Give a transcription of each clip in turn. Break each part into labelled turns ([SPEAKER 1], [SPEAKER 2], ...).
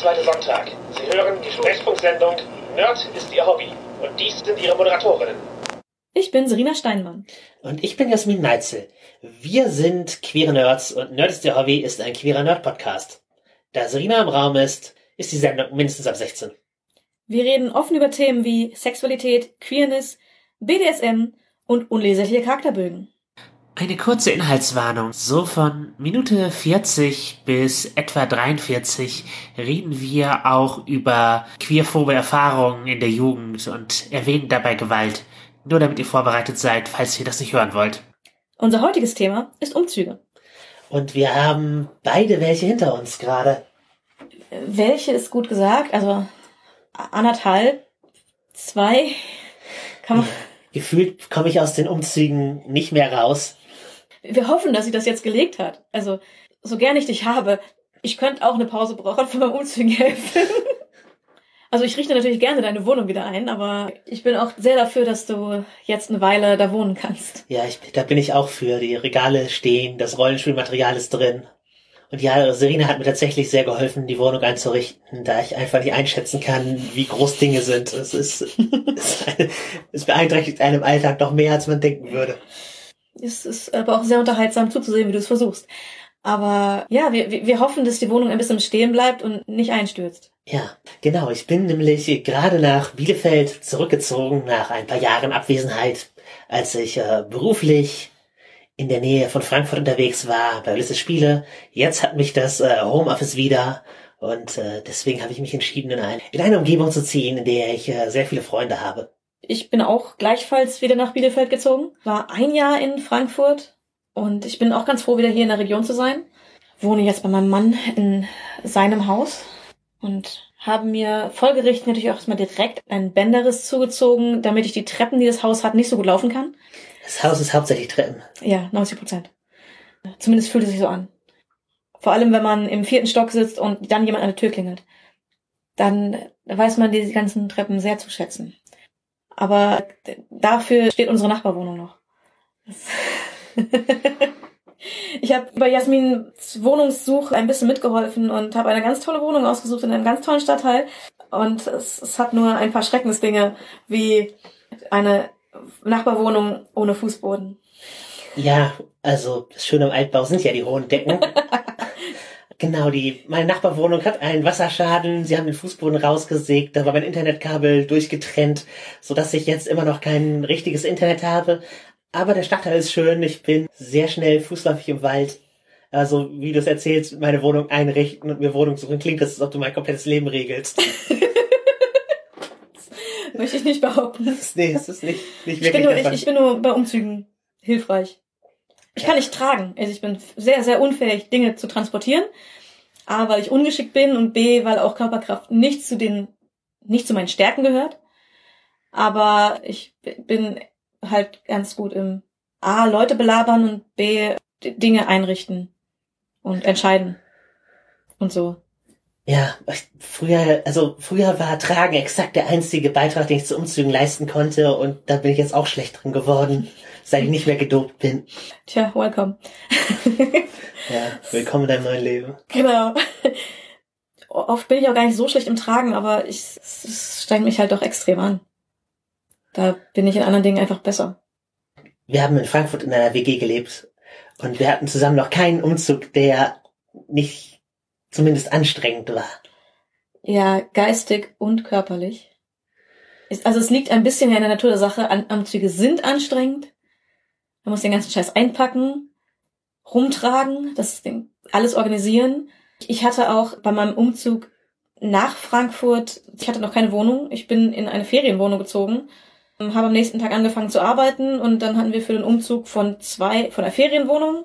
[SPEAKER 1] zweite Sonntag. Sie hören die Sprechfunksendung Nerd ist Ihr Hobby. Und dies sind Ihre Moderatorinnen.
[SPEAKER 2] Ich bin Serena Steinmann.
[SPEAKER 3] Und ich bin Jasmin Neitzel. Wir sind queere Nerds und Nerd ist Ihr Hobby ist ein queerer Nerd-Podcast. Da Serena im Raum ist, ist die Sendung mindestens ab 16.
[SPEAKER 2] Wir reden offen über Themen wie Sexualität, Queerness, BDSM und unleserliche Charakterbögen.
[SPEAKER 3] Eine kurze Inhaltswarnung. So von Minute 40 bis etwa 43 reden wir auch über queerphobe Erfahrungen in der Jugend und erwähnen dabei Gewalt. Nur damit ihr vorbereitet seid, falls ihr das nicht hören wollt.
[SPEAKER 2] Unser heutiges Thema ist Umzüge.
[SPEAKER 3] Und wir haben beide welche hinter uns gerade.
[SPEAKER 2] Welche ist gut gesagt? Also anderthalb, zwei, kann man.
[SPEAKER 3] Gefühlt komme ich aus den Umzügen nicht mehr raus.
[SPEAKER 2] Wir hoffen, dass sie das jetzt gelegt hat. Also, so gern ich dich habe, ich könnte auch eine Pause brauchen von meinem Umzügen helfen. Also ich richte natürlich gerne deine Wohnung wieder ein, aber ich bin auch sehr dafür, dass du jetzt eine Weile da wohnen kannst.
[SPEAKER 3] Ja, ich, da bin ich auch für. Die Regale stehen, das Rollenspielmaterial ist drin. Und ja, Serena hat mir tatsächlich sehr geholfen, die Wohnung einzurichten, da ich einfach nicht einschätzen kann, wie groß Dinge sind. Es ist, es, es beeinträchtigt einem Alltag noch mehr, als man denken würde.
[SPEAKER 2] Es ist aber auch sehr unterhaltsam zuzusehen, wie du es versuchst. Aber ja, wir, wir hoffen, dass die Wohnung ein bisschen stehen bleibt und nicht einstürzt.
[SPEAKER 3] Ja, genau. Ich bin nämlich gerade nach Bielefeld zurückgezogen, nach ein paar Jahren Abwesenheit, als ich äh, beruflich in der Nähe von Frankfurt unterwegs war, bei Ulysses Spiele. Jetzt hat mich das äh, Homeoffice wieder und äh, deswegen habe ich mich entschieden, in, ein, in eine Umgebung zu ziehen, in der ich äh, sehr viele Freunde habe.
[SPEAKER 2] Ich bin auch gleichfalls wieder nach Bielefeld gezogen, war ein Jahr in Frankfurt und ich bin auch ganz froh, wieder hier in der Region zu sein. Wohne jetzt bei meinem Mann in seinem Haus und habe mir folgerichtig natürlich auch erstmal direkt ein Bänderriss zugezogen, damit ich die Treppen, die das Haus hat, nicht so gut laufen kann.
[SPEAKER 3] Das Haus ist hauptsächlich Treppen.
[SPEAKER 2] Ja, 90 Prozent. Zumindest fühlt es sich so an. Vor allem, wenn man im vierten Stock sitzt und dann jemand an der Tür klingelt. Dann weiß man diese ganzen Treppen sehr zu schätzen. Aber dafür steht unsere Nachbarwohnung noch. ich habe bei Jasmins Wohnungssuche ein bisschen mitgeholfen und habe eine ganz tolle Wohnung ausgesucht in einem ganz tollen Stadtteil. Und es, es hat nur ein paar Schreckensdinge wie eine Nachbarwohnung ohne Fußboden.
[SPEAKER 3] Ja, also das Schöne am Altbau sind ja die hohen Decken. genau, die meine Nachbarwohnung hat einen Wasserschaden. Sie haben den Fußboden rausgesägt, da war mein Internetkabel durchgetrennt, so dass ich jetzt immer noch kein richtiges Internet habe. Aber der Stadtteil ist schön. Ich bin sehr schnell fußläufig im Wald. Also, wie du es erzählst, meine Wohnung einrichten und mir Wohnung suchen, klingt das, als ob du mein komplettes Leben regelst.
[SPEAKER 2] Möchte ich nicht behaupten.
[SPEAKER 3] nee, es ist nicht, nicht
[SPEAKER 2] ich
[SPEAKER 3] wirklich
[SPEAKER 2] bin, nur, ich, ich bin nur bei Umzügen hilfreich. Ich kann nicht tragen. Also ich bin sehr, sehr unfähig, Dinge zu transportieren. A, weil ich ungeschickt bin und B, weil auch Körperkraft nicht zu den, nicht zu meinen Stärken gehört. Aber ich bin halt ganz gut im A, Leute belabern und B, Dinge einrichten und entscheiden. Und so.
[SPEAKER 3] Ja, früher, also früher war Tragen exakt der einzige Beitrag, den ich zu Umzügen leisten konnte und da bin ich jetzt auch schlecht drin geworden, seit ich nicht mehr gedopt bin.
[SPEAKER 2] Tja, welcome.
[SPEAKER 3] Ja, willkommen in deinem neuen Leben.
[SPEAKER 2] Genau. Oft bin ich auch gar nicht so schlecht im Tragen, aber ich, es, strengt mich halt doch extrem an. Da bin ich in anderen Dingen einfach besser.
[SPEAKER 3] Wir haben in Frankfurt in einer WG gelebt und wir hatten zusammen noch keinen Umzug, der nicht zumindest anstrengend war.
[SPEAKER 2] Ja, geistig und körperlich. Also es liegt ein bisschen ja in der Natur der Sache. Umzüge sind anstrengend. Man muss den ganzen Scheiß einpacken, rumtragen, das Ding, alles organisieren. Ich hatte auch bei meinem Umzug nach Frankfurt, ich hatte noch keine Wohnung. Ich bin in eine Ferienwohnung gezogen, habe am nächsten Tag angefangen zu arbeiten und dann hatten wir für den Umzug von zwei, von der Ferienwohnung,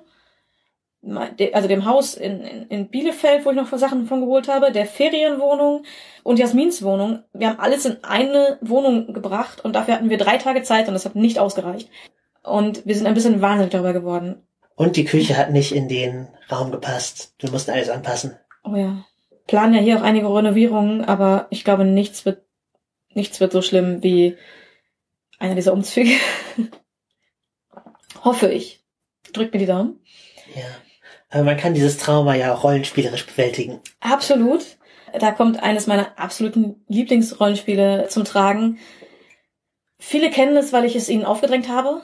[SPEAKER 2] also dem Haus in, in, in Bielefeld, wo ich noch Sachen von geholt habe, der Ferienwohnung und Jasmins Wohnung. Wir haben alles in eine Wohnung gebracht und dafür hatten wir drei Tage Zeit und das hat nicht ausgereicht. Und wir sind ein bisschen wahnsinnig darüber geworden.
[SPEAKER 3] Und die Küche hat nicht in den Raum gepasst. Wir mussten alles anpassen.
[SPEAKER 2] Oh ja. Planen ja hier auch einige Renovierungen, aber ich glaube, nichts wird, nichts wird so schlimm wie einer dieser Umzüge. Hoffe ich. Drückt mir die Daumen.
[SPEAKER 3] Ja. Aber man kann dieses Trauma ja auch rollenspielerisch bewältigen.
[SPEAKER 2] Absolut. da kommt eines meiner absoluten Lieblingsrollenspiele zum Tragen. Viele kennen es, weil ich es ihnen aufgedrängt habe.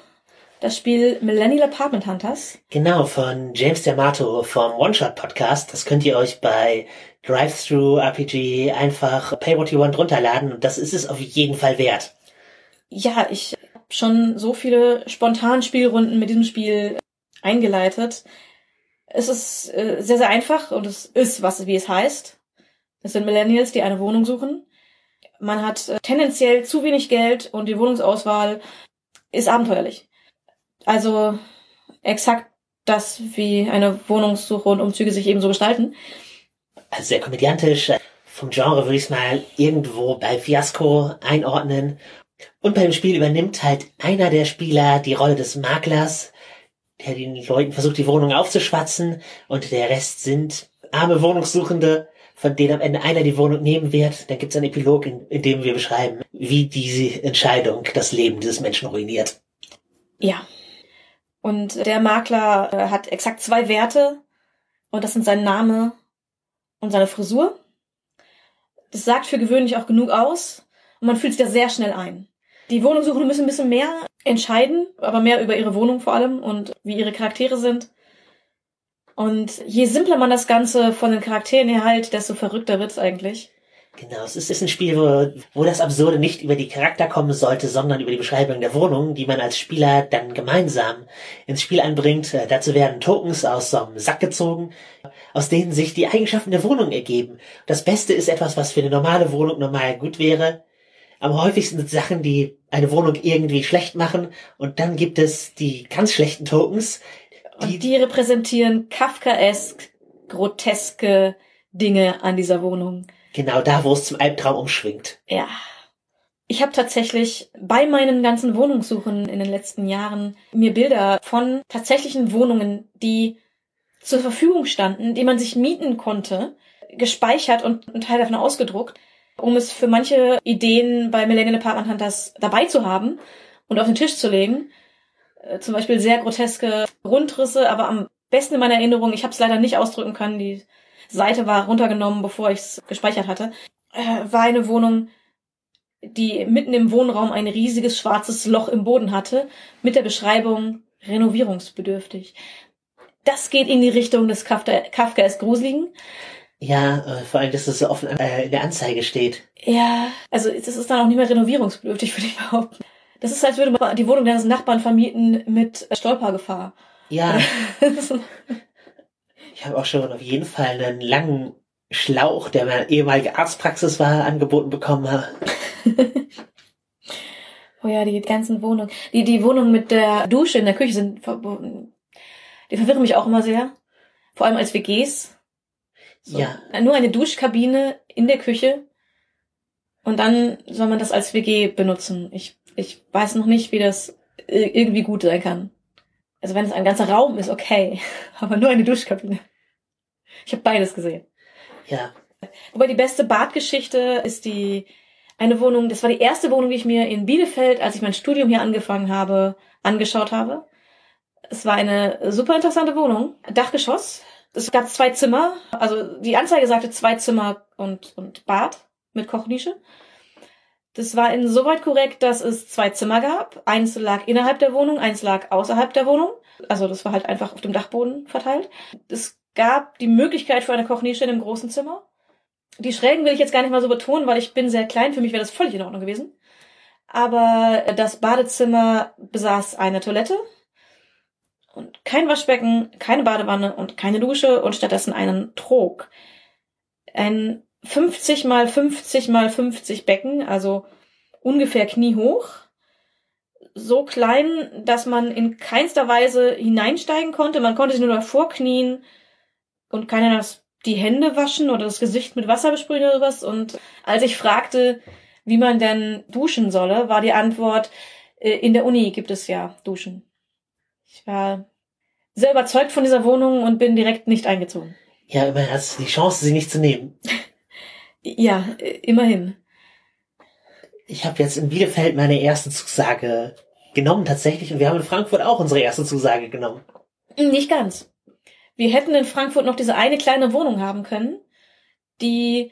[SPEAKER 2] Das Spiel Millennial Apartment Hunters.
[SPEAKER 3] Genau, von James D'Amato vom One-Shot Podcast. Das könnt ihr euch bei Drive-Thru RPG einfach Pay What You Want runterladen und das ist es auf jeden Fall wert.
[SPEAKER 2] Ja, ich habe schon so viele spontan Spielrunden mit diesem Spiel eingeleitet. Es ist äh, sehr, sehr einfach und es ist, was wie es heißt. Es sind Millennials, die eine Wohnung suchen. Man hat äh, tendenziell zu wenig Geld und die Wohnungsauswahl ist abenteuerlich. Also exakt das, wie eine Wohnungssuche und Umzüge sich eben so gestalten.
[SPEAKER 3] Also sehr komödiantisch. Vom Genre würde ich es mal irgendwo bei Fiasco einordnen. Und beim Spiel übernimmt halt einer der Spieler die Rolle des Maklers, der den Leuten versucht, die Wohnung aufzuschwatzen und der Rest sind arme Wohnungssuchende, von denen am Ende einer die Wohnung nehmen wird. Dann gibt es einen Epilog, in, in dem wir beschreiben, wie diese Entscheidung das Leben dieses Menschen ruiniert.
[SPEAKER 2] Ja. Und der Makler äh, hat exakt zwei Werte und das sind sein Name und seine Frisur. Das sagt für gewöhnlich auch genug aus und man fühlt sich da sehr schnell ein. Die Wohnungssuchenden müssen ein bisschen mehr entscheiden, aber mehr über ihre Wohnung vor allem und wie ihre Charaktere sind. Und je simpler man das Ganze von den Charakteren her halt, desto verrückter wird's eigentlich.
[SPEAKER 3] Genau, es ist, ein Spiel, wo, wo das Absurde nicht über die Charakter kommen sollte, sondern über die Beschreibung der Wohnung, die man als Spieler dann gemeinsam ins Spiel einbringt. Äh, dazu werden Tokens aus so einem Sack gezogen, aus denen sich die Eigenschaften der Wohnung ergeben. Das Beste ist etwas, was für eine normale Wohnung normal gut wäre. Am häufigsten sind Sachen, die eine Wohnung irgendwie schlecht machen. Und dann gibt es die ganz schlechten Tokens.
[SPEAKER 2] Die, und die repräsentieren Kafkaesk groteske Dinge an dieser Wohnung.
[SPEAKER 3] Genau da, wo es zum Albtraum umschwingt.
[SPEAKER 2] Ja. Ich habe tatsächlich bei meinen ganzen Wohnungssuchen in den letzten Jahren mir Bilder von tatsächlichen Wohnungen, die zur Verfügung standen, die man sich mieten konnte, gespeichert und einen Teil davon ausgedruckt, um es für manche Ideen bei Millennial Apartment Hunters dabei zu haben und auf den Tisch zu legen. Äh, zum Beispiel sehr groteske Rundrisse, aber am besten in meiner Erinnerung, ich habe es leider nicht ausdrücken können, die Seite war runtergenommen, bevor ich es gespeichert hatte, äh, war eine Wohnung, die mitten im Wohnraum ein riesiges schwarzes Loch im Boden hatte, mit der Beschreibung renovierungsbedürftig. Das geht in die Richtung des Kafka, Kafka ist Gruseligen.
[SPEAKER 3] Ja, äh, vor allem, dass das so offen äh, in der Anzeige steht.
[SPEAKER 2] Ja, also das ist dann auch nicht mehr renovierungsbedürftig, würde ich behaupten. Das ist, als würde man die Wohnung deines Nachbarn vermieten mit Stolpergefahr.
[SPEAKER 3] Ja. Ich habe auch schon auf jeden Fall einen langen Schlauch, der meine ehemalige Arztpraxis war, angeboten bekommen.
[SPEAKER 2] oh ja, die ganzen Wohnungen. Die, die Wohnungen mit der Dusche in der Küche sind verboten. Die verwirren mich auch immer sehr. Vor allem als WGs. So. Ja. Nur eine Duschkabine in der Küche. Und dann soll man das als WG benutzen. Ich, ich weiß noch nicht, wie das irgendwie gut sein kann. Also wenn es ein ganzer Raum ist, okay. Aber nur eine Duschkabine. Ich habe beides gesehen.
[SPEAKER 3] Ja.
[SPEAKER 2] Wobei die beste Badgeschichte ist die eine Wohnung, das war die erste Wohnung, die ich mir in Bielefeld, als ich mein Studium hier angefangen habe, angeschaut habe. Es war eine super interessante Wohnung, Dachgeschoss. Es gab zwei Zimmer, also die Anzeige sagte zwei Zimmer und, und Bad mit Kochnische. Das war insoweit korrekt, dass es zwei Zimmer gab. Eins lag innerhalb der Wohnung, eins lag außerhalb der Wohnung. Also das war halt einfach auf dem Dachboden verteilt. Es gab die Möglichkeit für eine Kochnische in einem großen Zimmer. Die Schrägen will ich jetzt gar nicht mal so betonen, weil ich bin sehr klein. Für mich wäre das völlig in Ordnung gewesen. Aber das Badezimmer besaß eine Toilette und kein Waschbecken, keine Badewanne und keine Dusche und stattdessen einen Trog. Ein 50 mal 50 mal 50 Becken, also ungefähr kniehoch. So klein, dass man in keinster Weise hineinsteigen konnte. Man konnte sich nur davor knien und keiner das die Hände waschen oder das Gesicht mit Wasser besprühen oder sowas. Und als ich fragte, wie man denn duschen solle, war die Antwort, äh, in der Uni gibt es ja Duschen. Ich war sehr überzeugt von dieser Wohnung und bin direkt nicht eingezogen.
[SPEAKER 3] Ja, immerhin hast du die Chance, sie nicht zu nehmen.
[SPEAKER 2] ja, äh, immerhin.
[SPEAKER 3] Ich habe jetzt in Bielefeld meine erste Zusage genommen tatsächlich und wir haben in Frankfurt auch unsere erste Zusage genommen.
[SPEAKER 2] Nicht ganz. Wir hätten in Frankfurt noch diese eine kleine Wohnung haben können, die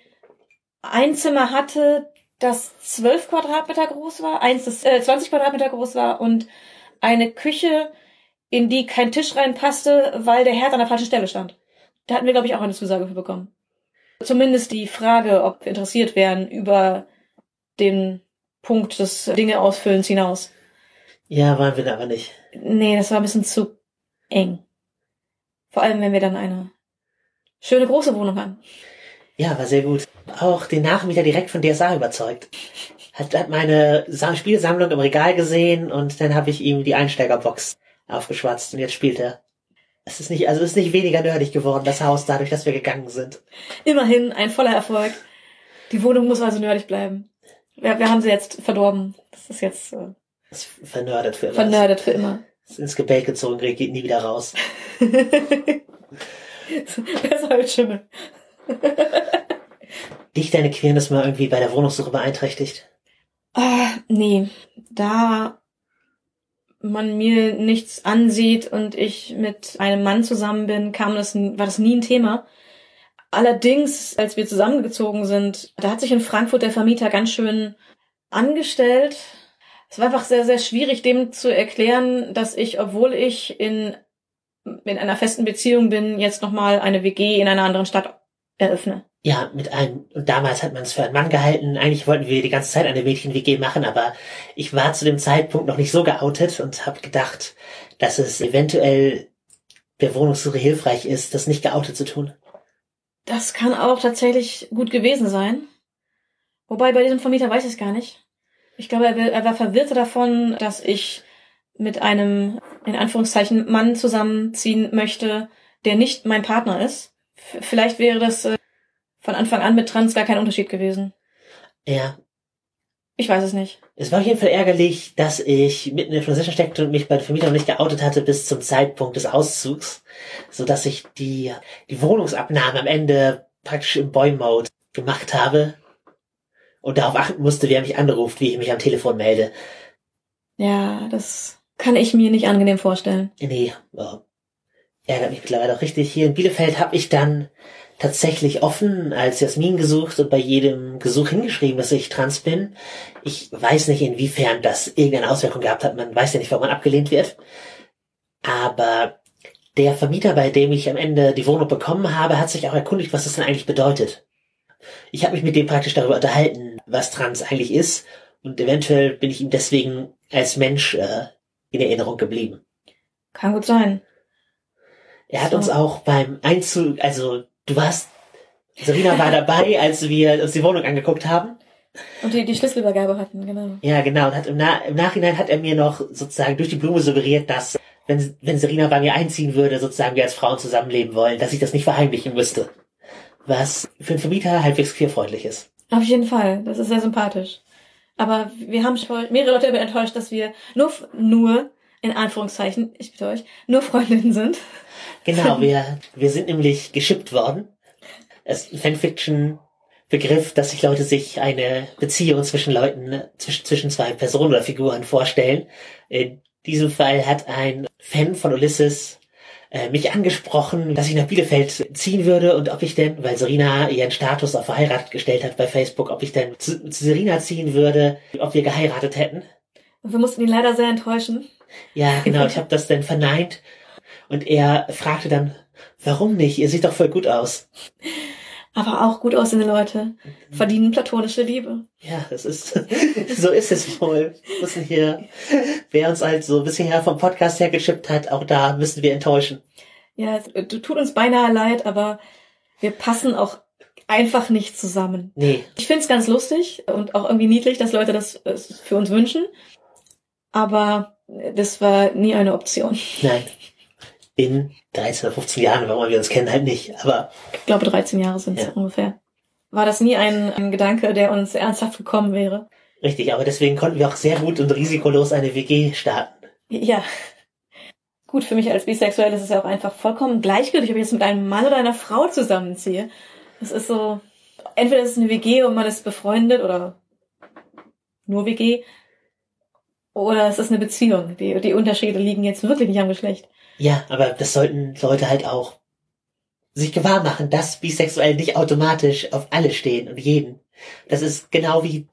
[SPEAKER 2] ein Zimmer hatte, das zwölf Quadratmeter groß war, eins, das äh, 20 Quadratmeter groß war und eine Küche, in die kein Tisch reinpasste, weil der Herd an der falschen Stelle stand. Da hatten wir, glaube ich, auch eine Zusage für bekommen. Zumindest die Frage, ob wir interessiert wären über den Punkt des Dinge ausfüllens hinaus.
[SPEAKER 3] Ja, waren wir da aber nicht.
[SPEAKER 2] Nee, das war ein bisschen zu eng. Vor allem, wenn wir dann eine schöne große Wohnung haben.
[SPEAKER 3] Ja, war sehr gut. Auch den Nachmieter direkt von DSA überzeugt. Hat, hat meine Sa- Spielsammlung im Regal gesehen und dann habe ich ihm die Einsteigerbox aufgeschwatzt und jetzt spielt er. Es ist nicht, also es ist nicht weniger nerdig geworden, das Haus, dadurch, dass wir gegangen sind.
[SPEAKER 2] Immerhin ein voller Erfolg. Die Wohnung muss also nerdig bleiben. Wir, wir haben sie jetzt verdorben. Das ist jetzt äh,
[SPEAKER 3] ist vernördet für immer.
[SPEAKER 2] vernördet für immer.
[SPEAKER 3] Ist ins Gebälk gezogen, geht nie wieder raus.
[SPEAKER 2] Besser als Schimmel.
[SPEAKER 3] Dich deine Queerness mal irgendwie bei der Wohnungssuche beeinträchtigt?
[SPEAKER 2] Ah, nee, da man mir nichts ansieht und ich mit einem Mann zusammen bin, kam das, war das nie ein Thema. Allerdings, als wir zusammengezogen sind, da hat sich in Frankfurt der Vermieter ganz schön angestellt. Es war einfach sehr, sehr schwierig, dem zu erklären, dass ich, obwohl ich in, in einer festen Beziehung bin, jetzt nochmal eine WG in einer anderen Stadt eröffne.
[SPEAKER 3] Ja, mit einem, und damals hat man es für einen Mann gehalten. Eigentlich wollten wir die ganze Zeit eine Mädchen-WG machen, aber ich war zu dem Zeitpunkt noch nicht so geoutet und habe gedacht, dass es eventuell der Wohnungssuche hilfreich ist, das nicht geoutet zu tun.
[SPEAKER 2] Das kann auch tatsächlich gut gewesen sein. Wobei bei diesem Vermieter weiß ich es gar nicht. Ich glaube, er, er war verwirrt davon, dass ich mit einem, in Anführungszeichen, Mann zusammenziehen möchte, der nicht mein Partner ist. Vielleicht wäre das äh, von Anfang an mit Trans gar kein Unterschied gewesen.
[SPEAKER 3] Ja,
[SPEAKER 2] Ich weiß es nicht.
[SPEAKER 3] es war auf jeden Fall ärgerlich, dass ich mitten in der Transition steckte und mich bei der Vermieter noch nicht geoutet hatte bis zum Zeitpunkt des Auszugs, so dass ich die, die Wohnungsabnahme am Ende praktisch im Boy-Mode gemacht habe und darauf achten musste, wer mich anruft, wie ich mich am Telefon melde.
[SPEAKER 2] Ja, das kann ich mir nicht angenehm vorstellen.
[SPEAKER 3] Nee, oh, ärgert mich mittlerweile auch richtig. Hier in Bielefeld habe ich dann tatsächlich offen als Jasmin gesucht und bei jedem Gesuch hingeschrieben, dass ich trans bin. Ich weiß nicht, inwiefern das irgendeine Auswirkung gehabt hat. Man weiß ja nicht, warum man abgelehnt wird. Aber der Vermieter, bei dem ich am Ende die Wohnung bekommen habe, hat sich auch erkundigt, was das denn eigentlich bedeutet. Ich habe mich mit dem praktisch darüber unterhalten, was trans eigentlich ist. Und eventuell bin ich ihm deswegen als Mensch äh, in Erinnerung geblieben.
[SPEAKER 2] Kann gut sein.
[SPEAKER 3] Er hat
[SPEAKER 2] So.
[SPEAKER 3] uns auch beim Einzug, also du warst, Serena war dabei, als wir uns die Wohnung angeguckt haben.
[SPEAKER 2] Und die, die Schlüsselübergabe hatten, genau.
[SPEAKER 3] Ja, genau. Und hat im, Na im Nachhinein hat er mir noch sozusagen durch die Blume suggeriert, dass wenn, wenn Serena bei mir einziehen würde, sozusagen wir als Frauen zusammenleben wollen, dass ich das nicht verheimlichen müsste. Was für einen Vermieter halbwegs queerfreundlich ist.
[SPEAKER 2] Auf jeden Fall. Das ist sehr sympathisch. Aber wir haben schon mehrere Leute darüber enttäuscht, dass wir nur, nur, in Anführungszeichen, ich bitte euch, nur Freundinnen sind.
[SPEAKER 3] Genau, wir, wir sind nämlich geschippt worden. Es ist ein Fanfiction-Begriff, dass sich Leute sich eine Beziehung zwischen Leuten, zwischen, zwischen zwei Personen oder Figuren vorstellen. In diesem Fall hat ein Fan von Ulysses äh, mich angesprochen, dass ich nach Bielefeld ziehen würde und ob ich denn, weil Serena ihren Status auf verheiratet gestellt hat bei Facebook, ob ich denn zu, zu Serena ziehen würde, ob wir geheiratet hätten.
[SPEAKER 2] Und wir mussten ihn leider sehr enttäuschen.
[SPEAKER 3] Ja, genau, ich habe das dann verneint und er fragte dann, warum nicht? Ihr seht doch voll gut aus.
[SPEAKER 2] Aber auch gut aussehende Leute verdienen platonische Liebe.
[SPEAKER 3] Ja, das ist, so ist es wohl. Wir müssen hier, wer uns halt so ein bisschen her vom Podcast her geschippt hat, auch da müssen wir enttäuschen.
[SPEAKER 2] Ja, es äh, tut uns beinahe leid, aber wir passen auch einfach nicht zusammen.
[SPEAKER 3] Nee,
[SPEAKER 2] Ich find's ganz lustig und auch irgendwie niedlich, dass Leute das äh, für uns wünschen. Aber äh, das war nie eine Option.
[SPEAKER 3] nein. In 13 oder 15 Jahren, warum wir uns kennen, halt nicht. Aber
[SPEAKER 2] Ich glaube, 13 Jahre sind es
[SPEAKER 3] Ja.
[SPEAKER 2] ungefähr. War das nie ein, ein Gedanke, der uns ernsthaft gekommen wäre?
[SPEAKER 3] richtig, aber deswegen konnten wir auch sehr gut und risikolos eine WG starten.
[SPEAKER 2] Ja. Gut, für mich als Bisexuell ist es ja auch einfach vollkommen gleichgültig, ob ich jetzt mit einem Mann oder einer Frau zusammenziehe. Das ist so, entweder ist es eine WG und man ist befreundet oder nur WG, oder es ist eine Beziehung. Die, die Unterschiede liegen jetzt wirklich nicht am Geschlecht.
[SPEAKER 3] Ja, aber das sollten Leute halt auch sich gewahr machen, dass bisexuell nicht automatisch auf alle stehen und jeden. Das ist genau wie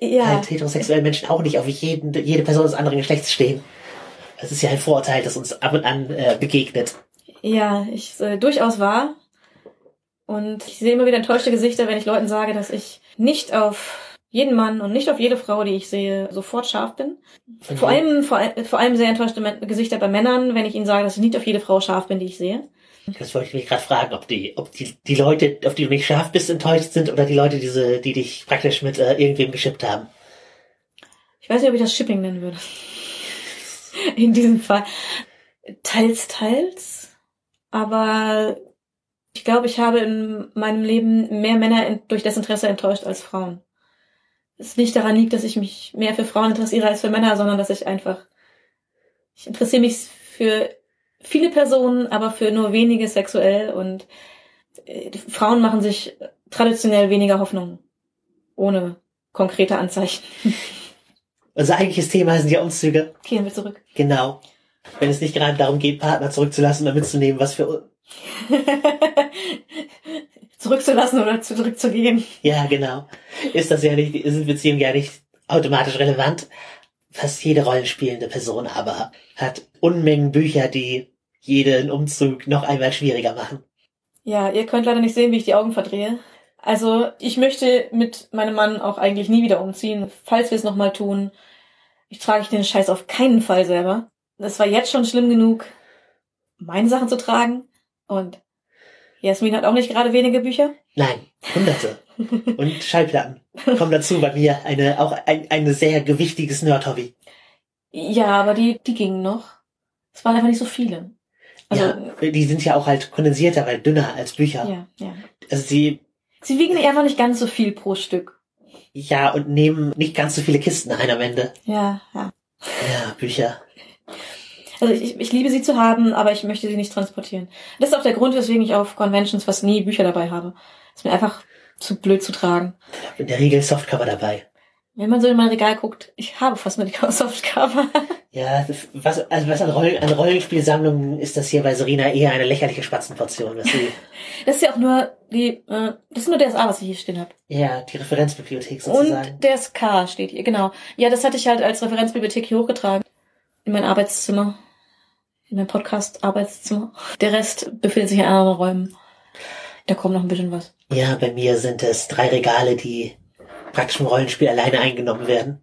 [SPEAKER 2] Ja.
[SPEAKER 3] halt heterosexuelle Menschen auch nicht auf jeden, jede Person des anderen Geschlechts stehen. Das ist ja ein Vorurteil, das uns ab und an äh, begegnet.
[SPEAKER 2] Ja, ich äh, durchaus wahr. Und ich sehe immer wieder enttäuschte Gesichter, wenn ich Leuten sage, dass ich nicht auf jeden Mann und nicht auf jede Frau, die ich sehe, sofort scharf bin.
[SPEAKER 3] Von
[SPEAKER 2] Vor
[SPEAKER 3] wo-
[SPEAKER 2] allem, vor, vor allem sehr enttäuschte Gesichter bei Männern, wenn ich ihnen sage, dass ich nicht auf jede Frau scharf bin, die ich sehe.
[SPEAKER 3] Das wollte ich mich gerade fragen, ob die, ob die, die Leute, auf die du nicht scharf bist, enttäuscht sind oder die Leute, diese, die dich praktisch mit äh, irgendwem geschippt haben.
[SPEAKER 2] Ich weiß nicht, ob ich das Shipping nennen würde. In diesem Fall. Teils, teils. Aber ich glaube, ich habe in meinem Leben mehr Männer durch Desinteresse enttäuscht als Frauen. Es nicht daran liegt, dass ich mich mehr für Frauen interessiere als für Männer, sondern dass ich einfach, ich interessiere mich für viele Personen, aber für nur wenige sexuell und äh, Frauen machen sich traditionell weniger Hoffnung. Ohne konkrete Anzeichen.
[SPEAKER 3] Unser eigentliches Thema sind ja Umzüge.
[SPEAKER 2] Kehren wir zurück.
[SPEAKER 3] Genau. Wenn es nicht gerade darum geht, Partner zurückzulassen oder mitzunehmen, was für,
[SPEAKER 2] Zurückzulassen oder zurückzugehen.
[SPEAKER 3] ja, genau. Ist das ja nicht, sind Beziehungen ja nicht automatisch relevant. Fast jede rollenspielende Person aber hat Unmengen Bücher, die jeden Umzug noch einmal schwieriger machen.
[SPEAKER 2] Ja, ihr könnt leider nicht sehen, wie ich die Augen verdrehe. Also, ich möchte mit meinem Mann auch eigentlich nie wieder umziehen. Falls wir es nochmal tun, ich trage ich den Scheiß auf keinen Fall selber. Das war jetzt schon schlimm genug, meine Sachen zu tragen. Und Jasmin hat auch nicht gerade wenige Bücher.
[SPEAKER 3] Nein, Hunderte. Und Schallplatten. Kommen dazu bei mir eine, auch ein, ein sehr gewichtiges Nerd-Hobby.
[SPEAKER 2] Ja, aber die, die gingen noch. Es waren einfach nicht so viele. Also,
[SPEAKER 3] ja, die sind ja auch halt kondensierter, weil dünner als Bücher.
[SPEAKER 2] ja, ja.
[SPEAKER 3] Also sie,
[SPEAKER 2] Sie wiegen einfach nicht ganz so viel pro Stück.
[SPEAKER 3] ja, und nehmen nicht ganz so viele Kisten ein am Ende.
[SPEAKER 2] Ja, ja.
[SPEAKER 3] Ja, Bücher.
[SPEAKER 2] Also ich, ich liebe sie zu haben, aber ich möchte sie nicht transportieren. Das ist auch der Grund, weswegen ich auf Conventions fast nie Bücher dabei habe. Ist mir einfach zu blöd zu tragen.
[SPEAKER 3] In der Regel Softcover dabei.
[SPEAKER 2] Wenn man so in mein Regal guckt, ich habe fast nur die Softcover.
[SPEAKER 3] Ja, was, also was an, Roll, an Rollenspielsammlungen ist das hier bei Serena eher eine lächerliche Spatzenportion. Was sie,
[SPEAKER 2] Das ist ja auch nur die, äh, das ist nur DSA, was ich hier stehen habe.
[SPEAKER 3] ja, die Referenzbibliothek sozusagen.
[SPEAKER 2] Und der SK steht hier, genau. Ja, das hatte ich halt als Referenzbibliothek hier hochgetragen. In mein Arbeitszimmer. In mein Podcast-Arbeitszimmer. Der Rest befindet sich in anderen Räumen. Da kommt noch ein bisschen was.
[SPEAKER 3] ja, bei mir sind es drei Regale, die praktisch im Rollenspiel alleine eingenommen werden.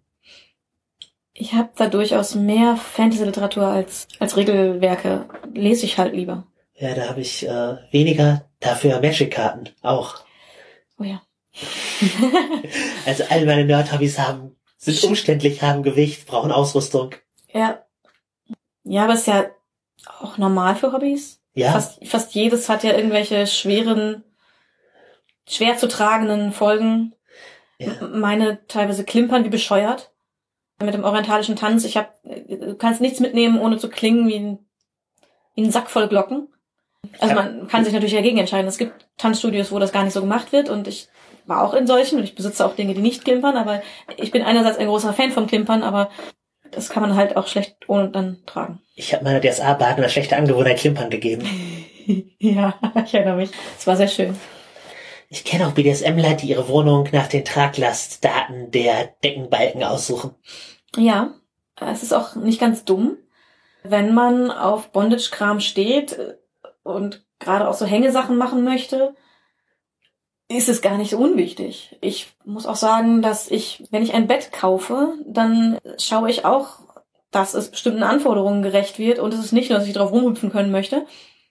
[SPEAKER 2] Ich habe da durchaus mehr Fantasy-Literatur als, als Regelwerke. Lese ich halt lieber.
[SPEAKER 3] Ja, da habe ich äh, weniger, dafür Magic-Karten auch.
[SPEAKER 2] Oh ja.
[SPEAKER 3] Also all meine Nerd-Hobbys haben, sind umständlich, haben Gewicht, brauchen Ausrüstung.
[SPEAKER 2] Ja. Ja, aber ist ja auch normal für Hobbys.
[SPEAKER 3] Ja,
[SPEAKER 2] Fast, fast jedes hat ja irgendwelche schweren, schwer zu tragenden Folgen.
[SPEAKER 3] Ja.
[SPEAKER 2] Meine teilweise klimpern wie bescheuert. Mit dem orientalischen Tanz. Ich hab, du kannst nichts mitnehmen, ohne zu klingen wie ein, wie ein Sack voll Glocken. Also man kann sich natürlich dagegen entscheiden. Es gibt Tanzstudios, wo das gar nicht so gemacht wird und ich war auch in solchen und ich besitze auch Dinge, die nicht klimpern, aber ich bin einerseits ein großer Fan vom Klimpern, aber das kann man halt auch schlecht ohne dann tragen.
[SPEAKER 3] ich habe meiner DSA-Bart eine schlechte Angewohnheit Klimpern gegeben.
[SPEAKER 2] ja, ich erinnere mich. Es war sehr schön.
[SPEAKER 3] Ich kenne auch BDSMler, die ihre Wohnung nach den Traglastdaten der Deckenbalken aussuchen.
[SPEAKER 2] Ja, es ist auch nicht ganz dumm, wenn man auf Bondage-Kram steht und gerade auch so Hängesachen machen möchte, ist es gar nicht so unwichtig. Ich muss auch sagen, dass ich, wenn ich ein Bett kaufe, dann schaue ich auch, dass es bestimmten Anforderungen gerecht wird und es ist nicht nur, dass ich drauf rumhüpfen können möchte,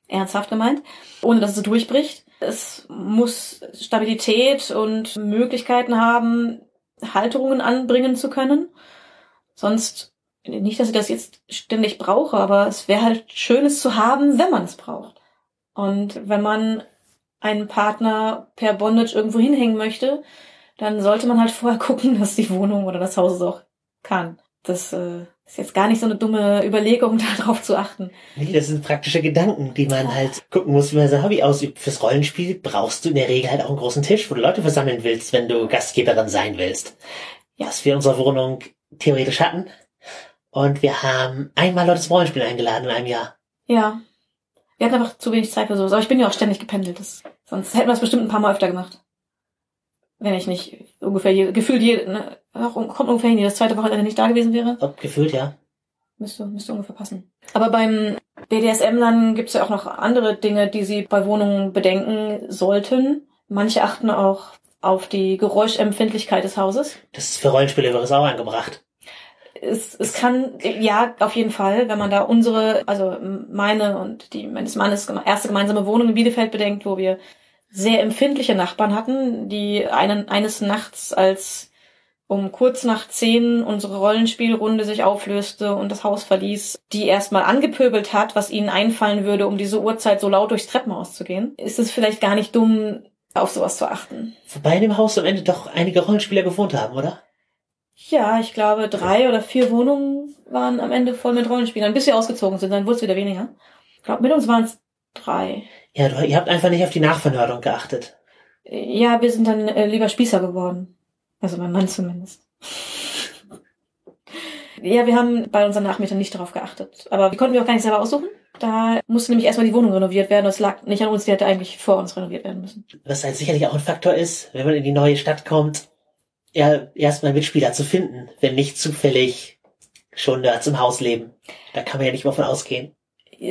[SPEAKER 2] ernsthaft gemeint, ohne dass es durchbricht. Es muss Stabilität und Möglichkeiten haben, Halterungen anbringen zu können. Sonst, nicht, dass ich das jetzt ständig brauche, aber es wäre halt schön, es zu haben, wenn man es braucht. Und wenn man einen Partner per Bondage irgendwo hinhängen möchte, dann sollte man halt vorher gucken, dass die Wohnung oder das Haus es auch kann. Das äh, ist jetzt gar nicht so eine dumme Überlegung, darauf zu achten.
[SPEAKER 3] Nee, das sind praktische Gedanken, die man halt gucken muss, wie man sein Hobby ausübt. Fürs Rollenspiel brauchst du in der Regel halt auch einen großen Tisch, wo du Leute versammeln willst, wenn du Gastgeberin sein willst.
[SPEAKER 2] Ja.
[SPEAKER 3] Was wir in unserer Wohnung theoretisch hatten. Und wir haben einmal Leute zum Rollenspiel eingeladen in einem Jahr.
[SPEAKER 2] Ja. Wir hatten einfach zu wenig Zeit für sowas. Aber ich bin ja auch ständig gependelt. Das, sonst hätten wir es bestimmt ein paar Mal öfter gemacht. Wenn ich nicht ungefähr je, gefühlt je, ne, auch, kommt ungefähr hin, jedes zweite Wochenende nicht da gewesen wäre.
[SPEAKER 3] Ob gefühlt, ja.
[SPEAKER 2] Müsste, müsste ungefähr passen. Aber beim BDSM-Lern gibt es ja auch noch andere Dinge, die sie bei Wohnungen bedenken sollten. Manche achten auch auf die Geräuschempfindlichkeit des Hauses.
[SPEAKER 3] Das ist für Rollenspiele übrigens auch angebracht.
[SPEAKER 2] Es, es kann, ja, auf jeden Fall, wenn man da unsere, also meine und die meines Mannes erste gemeinsame Wohnung in Bielefeld bedenkt, wo wir sehr empfindliche Nachbarn hatten, die einen, eines Nachts als um kurz nach zehn unsere Rollenspielrunde sich auflöste und das Haus verließ, die erstmal angepöbelt hat, was ihnen einfallen würde, um diese Uhrzeit so laut durchs Treppenhaus zu gehen, ist es vielleicht gar nicht dumm, auf sowas zu achten.
[SPEAKER 3] Wobei in dem Haus am Ende doch einige Rollenspieler gewohnt haben, oder?
[SPEAKER 2] Ja, ich glaube, drei oder vier Wohnungen waren am Ende voll mit Rollenspielern, bis wir ausgezogen sind, dann wurde es wieder weniger. Ich glaube, mit uns waren es drei.
[SPEAKER 3] Ja, du, ihr habt einfach nicht auf die Nachverhörung geachtet.
[SPEAKER 2] Ja, wir sind dann äh, lieber Spießer geworden. Also mein Mann zumindest. ja, wir haben bei unseren Nachmietern nicht darauf geachtet. Aber die konnten wir auch gar nicht selber aussuchen. Da musste nämlich erstmal die Wohnung renoviert werden. Das lag nicht an uns, die hätte eigentlich vor uns renoviert werden müssen.
[SPEAKER 3] Was halt sicherlich auch ein Faktor ist, wenn man in die neue Stadt kommt, ja, erstmal Mitspieler zu finden, wenn nicht zufällig schon da zum Haus leben. Da kann man ja nicht mal von ausgehen.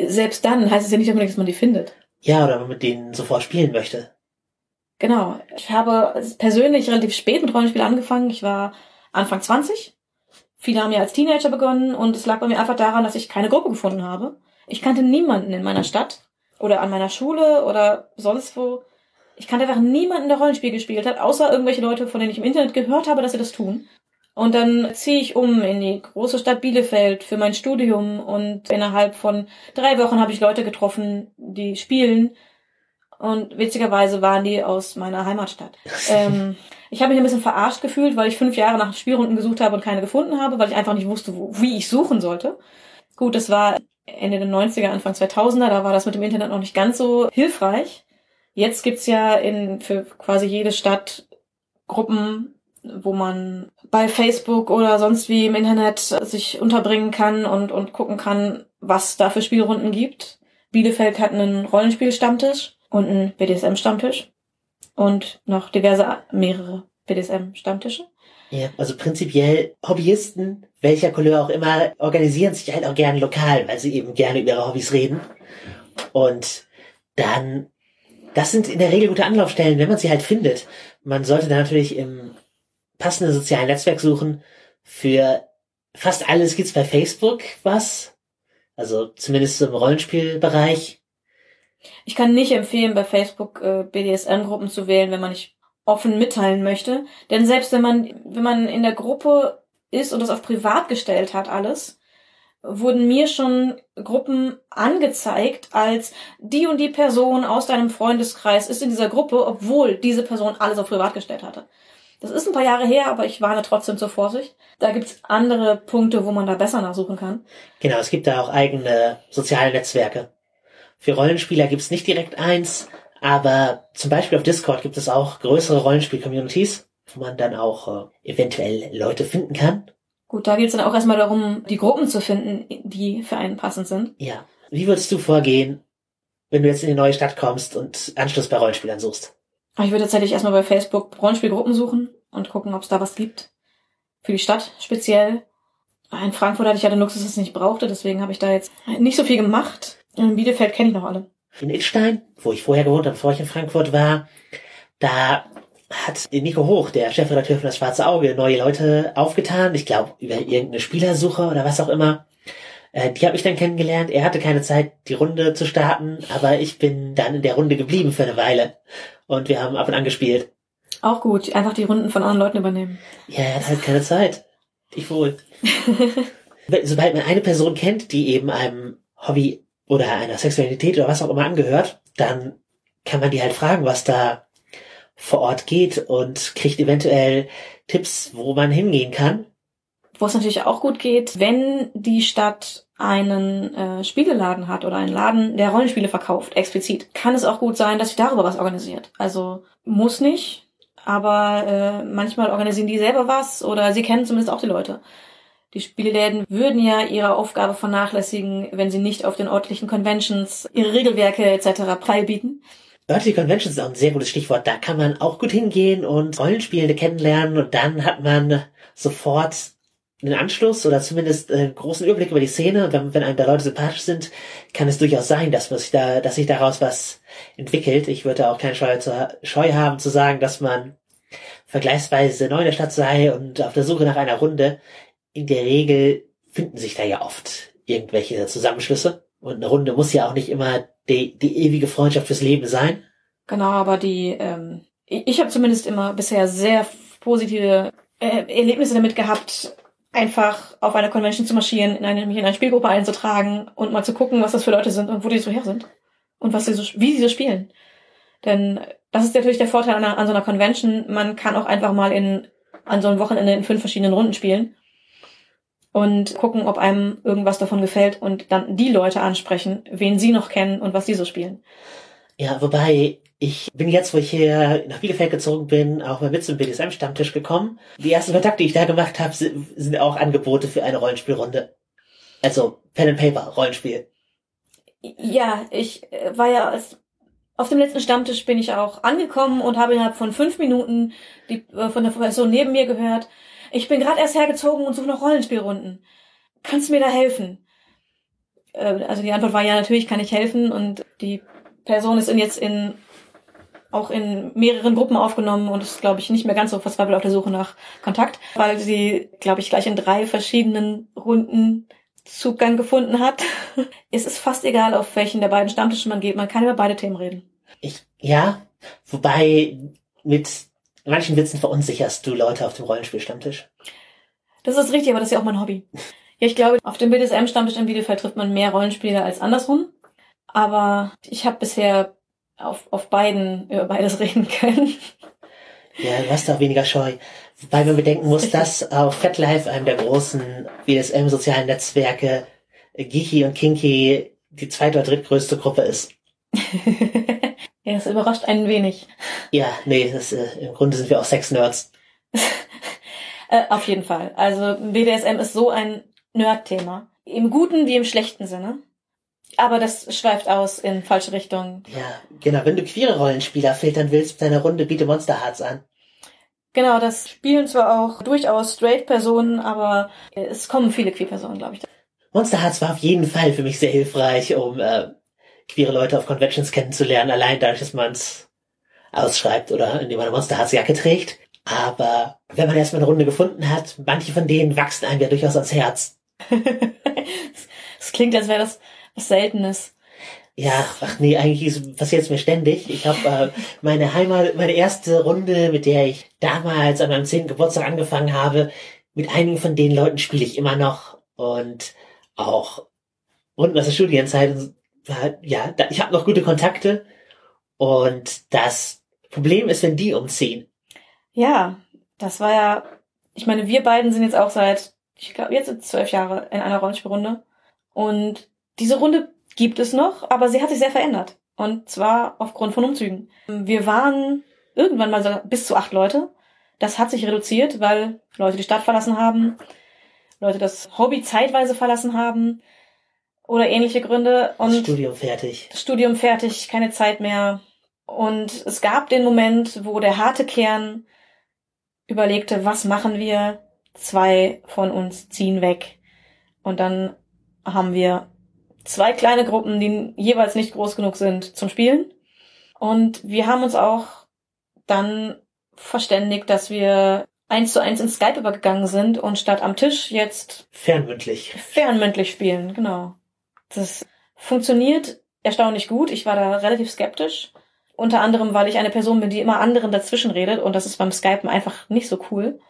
[SPEAKER 2] Selbst dann heißt es ja nicht unbedingt, dass man die findet.
[SPEAKER 3] Ja, oder man mit denen sofort spielen möchte.
[SPEAKER 2] Genau. Ich habe persönlich relativ spät mit Rollenspiel angefangen. Ich war Anfang 20. Viele haben ja als Teenager begonnen und es lag bei mir einfach daran, dass ich keine Gruppe gefunden habe. Ich kannte niemanden in meiner Stadt oder an meiner Schule oder sonst wo. Ich kannte einfach niemanden, der Rollenspiel gespielt hat, außer irgendwelche Leute, von denen ich im Internet gehört habe, dass sie das tun. Und dann ziehe ich um in die große Stadt Bielefeld für mein Studium und innerhalb von drei Wochen habe ich Leute getroffen, die spielen und witzigerweise waren die aus meiner Heimatstadt. ähm, ich habe mich ein bisschen verarscht gefühlt, weil ich fünf Jahre nach Spielrunden gesucht habe und keine gefunden habe, weil ich einfach nicht wusste, wo, wie ich suchen sollte. Gut, das war Ende der 90er, Anfang 2000er, da war das mit dem Internet noch nicht ganz so hilfreich. Jetzt gibt's ja in, für quasi jede Stadt Gruppen, wo man bei Facebook oder sonst wie im Internet sich unterbringen kann und, und gucken kann, was da für Spielrunden gibt. Bielefeld hat einen Rollenspielstammtisch und ein BDSM-Stammtisch und noch diverse, mehrere BDSM-Stammtische.
[SPEAKER 3] Ja, also prinzipiell Hobbyisten, welcher Couleur auch immer, organisieren sich halt auch gerne lokal, weil sie eben gerne über ihre Hobbys reden. Und dann, das sind in der Regel gute Anlaufstellen, wenn man sie halt findet. Man sollte dann natürlich im passenden sozialen Netzwerk suchen. Für fast alles gibt's bei Facebook was. Also zumindest im Rollenspielbereich.
[SPEAKER 2] Ich kann nicht empfehlen, bei Facebook äh, BDSM-Gruppen zu wählen, wenn man nicht offen mitteilen möchte. Denn selbst wenn man, wenn man in der Gruppe ist und das auf privat gestellt hat, alles, wurden mir schon Gruppen angezeigt als die und die Person aus deinem Freundeskreis ist in dieser Gruppe, obwohl diese Person alles auf privat gestellt hatte. Das ist ein paar Jahre her, aber ich warne trotzdem zur Vorsicht. Da gibt's andere Punkte, wo man da besser nachsuchen kann.
[SPEAKER 3] Genau, es gibt da auch eigene soziale Netzwerke. Für Rollenspieler gibt's nicht direkt eins, aber zum Beispiel auf Discord gibt es auch größere Rollenspiel-Communities, wo man dann auch äh, eventuell Leute finden kann.
[SPEAKER 2] Gut, da geht's dann auch erstmal darum, die Gruppen zu finden, die für einen passend sind.
[SPEAKER 3] Ja. Wie würdest du vorgehen, wenn du jetzt in die neue Stadt kommst und Anschluss bei Rollenspielern suchst?
[SPEAKER 2] Ich würde tatsächlich erstmal bei Facebook Rollenspielgruppen suchen und gucken, ob es da was gibt. Für die Stadt speziell. In Frankfurt hatte ich ja den Luxus, dass ich nicht brauchte, deswegen habe ich da jetzt nicht so viel gemacht. In Bielefeld kenne ich noch alle.
[SPEAKER 3] In Itstein, wo ich vorher gewohnt habe, bevor ich in Frankfurt war, da hat Nico Hoch, der Chefredakteur von Das Schwarze Auge, neue Leute aufgetan. Ich glaube, über irgendeine Spielersuche oder was auch immer. Äh, die habe ich dann kennengelernt. Er hatte keine Zeit, die Runde zu starten, aber ich bin dann in der Runde geblieben für eine Weile. Und wir haben ab und an gespielt.
[SPEAKER 2] Auch gut, einfach die Runden von anderen Leuten übernehmen.
[SPEAKER 3] Ja, er hat halt keine Zeit. Ich wohl. Sobald man eine Person kennt, die eben einem Hobby oder einer Sexualität oder was auch immer angehört, dann kann man die halt fragen, was da vor Ort geht und kriegt eventuell Tipps, wo man hingehen kann.
[SPEAKER 2] Wo es natürlich auch gut geht, wenn die Stadt einen äh, Spieleladen hat oder einen Laden, der Rollenspiele verkauft, explizit, kann es auch gut sein, dass sie darüber was organisiert. Also muss nicht, aber äh, manchmal organisieren die selber was oder sie kennen zumindest auch die Leute. Die Spielläden würden ja ihre Aufgabe vernachlässigen, wenn sie nicht auf den örtlichen Conventions ihre Regelwerke etc. feilbieten.
[SPEAKER 3] Örtliche Conventions ist auch ein sehr gutes Stichwort. Da kann man auch gut hingehen und Rollenspiele kennenlernen und dann hat man sofort einen Anschluss oder zumindest einen großen Überblick über die Szene. Wenn, wenn einem da Leute sympathisch sind, kann es durchaus sein, dass man sich da, dass sich daraus was entwickelt. Ich würde auch keine Scheu, zu, Scheu haben zu sagen, dass man vergleichsweise neu in der Stadt sei und auf der Suche nach einer Runde. In der Regel finden sich da ja oft irgendwelche Zusammenschlüsse. Und eine Runde muss ja auch nicht immer die, die ewige Freundschaft fürs Leben sein.
[SPEAKER 2] Genau, aber die, ähm, ich, habe zumindest immer bisher sehr positive äh, Erlebnisse damit gehabt, einfach auf einer Convention zu marschieren, in eine, mich in eine Spielgruppe einzutragen und mal zu gucken, was das für Leute sind und wo die so her sind. Und was sie so, wie sie so spielen. Denn das ist natürlich der Vorteil an, einer, an so einer Convention. Man kann auch einfach mal in, an so einem Wochenende in fünf verschiedenen Runden spielen und gucken, ob einem irgendwas davon gefällt und dann die Leute ansprechen, wen sie noch kennen und was sie so spielen.
[SPEAKER 3] Ja, wobei ich bin jetzt, wo ich hier nach Bielefeld gezogen bin, auch mal mit zum BDSM-Stammtisch gekommen. Die ersten Kontakte, die ich da gemacht habe, sind auch Angebote für eine Rollenspielrunde. Also Pen and Paper, Rollenspiel.
[SPEAKER 2] Ja, ich äh, war ja als auf dem letzten Stammtisch bin ich auch angekommen und habe innerhalb von fünf Minuten die, äh, von der Person neben mir gehört, ich bin gerade erst hergezogen und suche noch Rollenspielrunden. Kannst du mir da helfen? Äh, also die Antwort war ja, natürlich kann ich helfen und die Person ist in jetzt in auch in mehreren Gruppen aufgenommen und ist, glaube ich, nicht mehr ganz so verzweifelt auf der Suche nach Kontakt, weil sie, glaube ich, gleich in drei verschiedenen Runden Zugang gefunden hat. es ist fast egal, auf welchen der beiden Stammtische man geht, man kann über beide Themen reden.
[SPEAKER 3] Ich, ja, wobei mit manchen Witzen verunsicherst du Leute auf dem Rollenspielstammtisch.
[SPEAKER 2] Das ist richtig, aber das ist ja auch mein Hobby. Ja, ich glaube, auf dem BDSM-Stammtisch in Bielefeld trifft man mehr Rollenspieler als andersrum. Aber ich habe bisher auf, auf beiden über beides reden können.
[SPEAKER 3] Ja, du hast auch weniger Scheu. Weil man bedenken muss, dass auf FatLife, einem der großen BDSM-sozialen Netzwerke, Geeky und Kinky die zweite oder drittgrößte Gruppe ist.
[SPEAKER 2] ja, das überrascht einen wenig.
[SPEAKER 3] Ja, nee, das, äh, im Grunde sind wir auch Sex-Nerds.
[SPEAKER 2] äh, auf jeden Fall. Also BDSM ist so ein Nerd-Thema. Im guten wie im schlechten Sinne. Aber das schweift aus in falsche Richtungen.
[SPEAKER 3] Ja, genau. Wenn du queere Rollenspieler filtern willst, deine Runde biete Monster Hearts an.
[SPEAKER 2] Genau, das spielen zwar auch durchaus Straight-Personen, aber es kommen viele Queer-Personen, glaube ich.
[SPEAKER 3] Monster Hearts war auf jeden Fall für mich sehr hilfreich, um äh, queere Leute auf Conventions kennenzulernen, allein dadurch, dass man es ausschreibt oder indem man eine Monster Hearts Jacke trägt. Aber wenn man erstmal eine Runde gefunden hat, manche von denen wachsen einem ja durchaus ans Herz.
[SPEAKER 2] das klingt, als wäre das was Seltenes.
[SPEAKER 3] Ja, ach nee, eigentlich passiert es mir ständig. Ich habe äh, meine Heimat, meine erste Runde, mit der ich damals an meinem zehnten Geburtstag angefangen habe, mit einigen von den Leuten spiele ich immer noch und auch unten aus der Studienzeit. Ja, ich habe noch gute Kontakte und das Problem ist, wenn die umziehen.
[SPEAKER 2] Ja, das war ja, ich meine, wir beiden sind jetzt auch seit, ich glaube, jetzt sind zwölf Jahre in einer Rollenspielrunde und diese Runde gibt es noch, aber sie hat sich sehr verändert. Und zwar aufgrund von Umzügen. Wir waren irgendwann mal so bis zu acht Leute. Das hat sich reduziert, weil Leute die Stadt verlassen haben, Leute das Hobby zeitweise verlassen haben oder ähnliche Gründe.
[SPEAKER 3] Und das Studium fertig.
[SPEAKER 2] Das Studium fertig, keine Zeit mehr. Und es gab den Moment, wo der harte Kern überlegte, was machen wir? Zwei von uns ziehen weg. Und dann haben wir zwei kleine Gruppen, die jeweils nicht groß genug sind zum Spielen. Und wir haben uns auch dann verständigt, dass wir eins zu eins in Skype übergegangen sind und statt am Tisch jetzt
[SPEAKER 3] fernmündlich
[SPEAKER 2] fernmündlich spielen, genau. Das funktioniert erstaunlich gut. Ich war da relativ skeptisch. Unter anderem, weil ich eine Person bin, die immer anderen dazwischen redet und das ist beim Skypen einfach nicht so cool.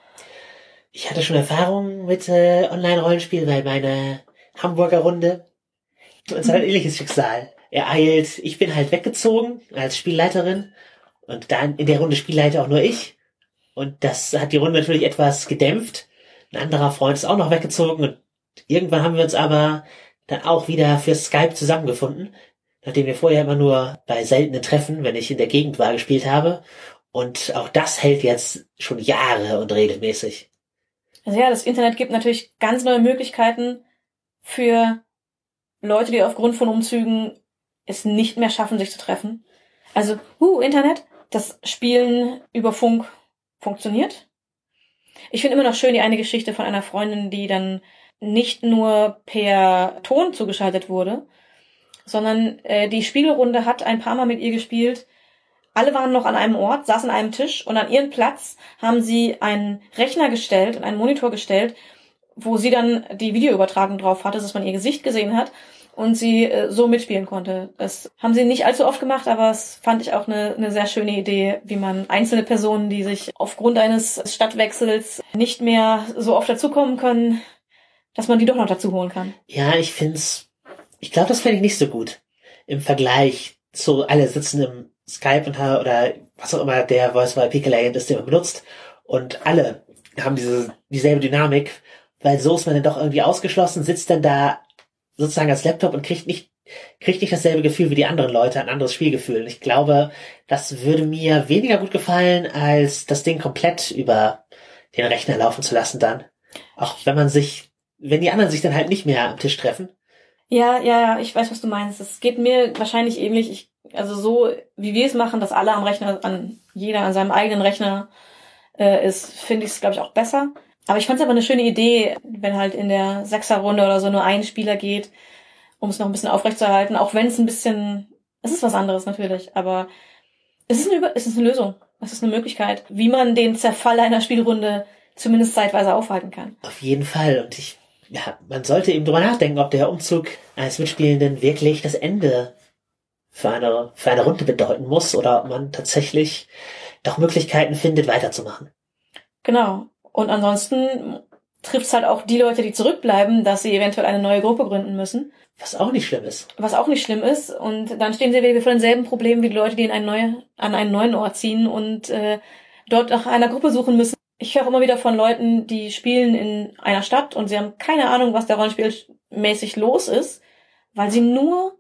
[SPEAKER 3] Ich hatte schon Erfahrungen mit äh, Online-Rollenspiel, weil meine Hamburger Runde es hat ein ähnliches Schicksal. Er eilt, ich bin halt weggezogen als Spielleiterin und dann in der Runde Spielleiter auch nur ich. Und das hat die Runde natürlich etwas gedämpft. Ein anderer Freund ist auch noch weggezogen und irgendwann haben wir uns aber dann auch wieder für Skype zusammengefunden, nachdem wir vorher immer nur bei seltenen Treffen, wenn ich in der Gegend war, gespielt habe. Und auch das hält jetzt schon Jahre und regelmäßig.
[SPEAKER 2] Also ja, das Internet gibt natürlich ganz neue Möglichkeiten für Leute, die aufgrund von Umzügen es nicht mehr schaffen, sich zu treffen. Also, uh, Internet, das Spielen über Funk funktioniert. Ich finde immer noch schön die eine Geschichte von einer Freundin, die dann nicht nur per Ton zugeschaltet wurde, sondern äh, die Spiegelrunde hat ein paar Mal mit ihr gespielt. Alle waren noch an einem Ort, saßen an einem Tisch und an ihren Platz haben sie einen Rechner gestellt und einen Monitor gestellt, wo sie dann die Videoübertragung drauf hatte, dass man ihr Gesicht gesehen hat und sie äh, so mitspielen konnte. Das haben sie nicht allzu oft gemacht, aber es fand ich auch eine, eine sehr schöne Idee, wie man einzelne Personen, die sich aufgrund eines Stadtwechsels nicht mehr so oft dazukommen können, dass man die doch noch dazu holen kann.
[SPEAKER 3] Ja, ich find's, ich glaube, das fände ich nicht so gut. Im Vergleich zu alle sitzen im Skype und oder was auch immer der Voice over IP Client ist, den man benutzt und alle haben diese dieselbe Dynamik, weil so ist man dann doch irgendwie ausgeschlossen, sitzt dann da sozusagen als Laptop und kriegt nicht, kriegt nicht dasselbe Gefühl wie die anderen Leute, ein anderes Spielgefühl. Und ich glaube, das würde mir weniger gut gefallen, als das Ding komplett über den Rechner laufen zu lassen dann. Auch wenn man sich, wenn die anderen sich dann halt nicht mehr am Tisch treffen.
[SPEAKER 2] Ja, ja, ja, ich weiß, was du meinst. Es geht mir wahrscheinlich ähnlich. Ich, also so, wie wir es machen, dass alle am Rechner, an jeder an seinem eigenen Rechner äh, ist, finde ich es, glaube ich, auch besser. Aber ich fand es aber eine schöne Idee, wenn halt in der Sechserrunde oder so nur ein Spieler geht, um es noch ein bisschen aufrechtzuerhalten, auch wenn es ein bisschen, es ist was anderes natürlich, aber es ist eine, es ist eine Lösung. Es ist eine Möglichkeit, wie man den Zerfall einer Spielrunde zumindest zeitweise aufhalten kann.
[SPEAKER 3] Auf jeden Fall. Und ich, ja, man sollte eben drüber nachdenken, ob der Umzug eines Mitspielenden wirklich das Ende für eine, für eine Runde bedeuten muss oder ob man tatsächlich doch Möglichkeiten findet, weiterzumachen.
[SPEAKER 2] Genau. Und ansonsten trifft es halt auch die Leute, die zurückbleiben, dass sie eventuell eine neue Gruppe gründen müssen.
[SPEAKER 3] Was auch nicht schlimm ist.
[SPEAKER 2] Was auch nicht schlimm ist. Und dann stehen sie wieder vor denselben Problemen wie die Leute, die in ein neue, an einen neuen Ort ziehen und äh, dort nach einer Gruppe suchen müssen. Ich höre immer wieder von Leuten, die spielen in einer Stadt und sie haben keine Ahnung, was da rollenspielmäßig los ist, weil sie nur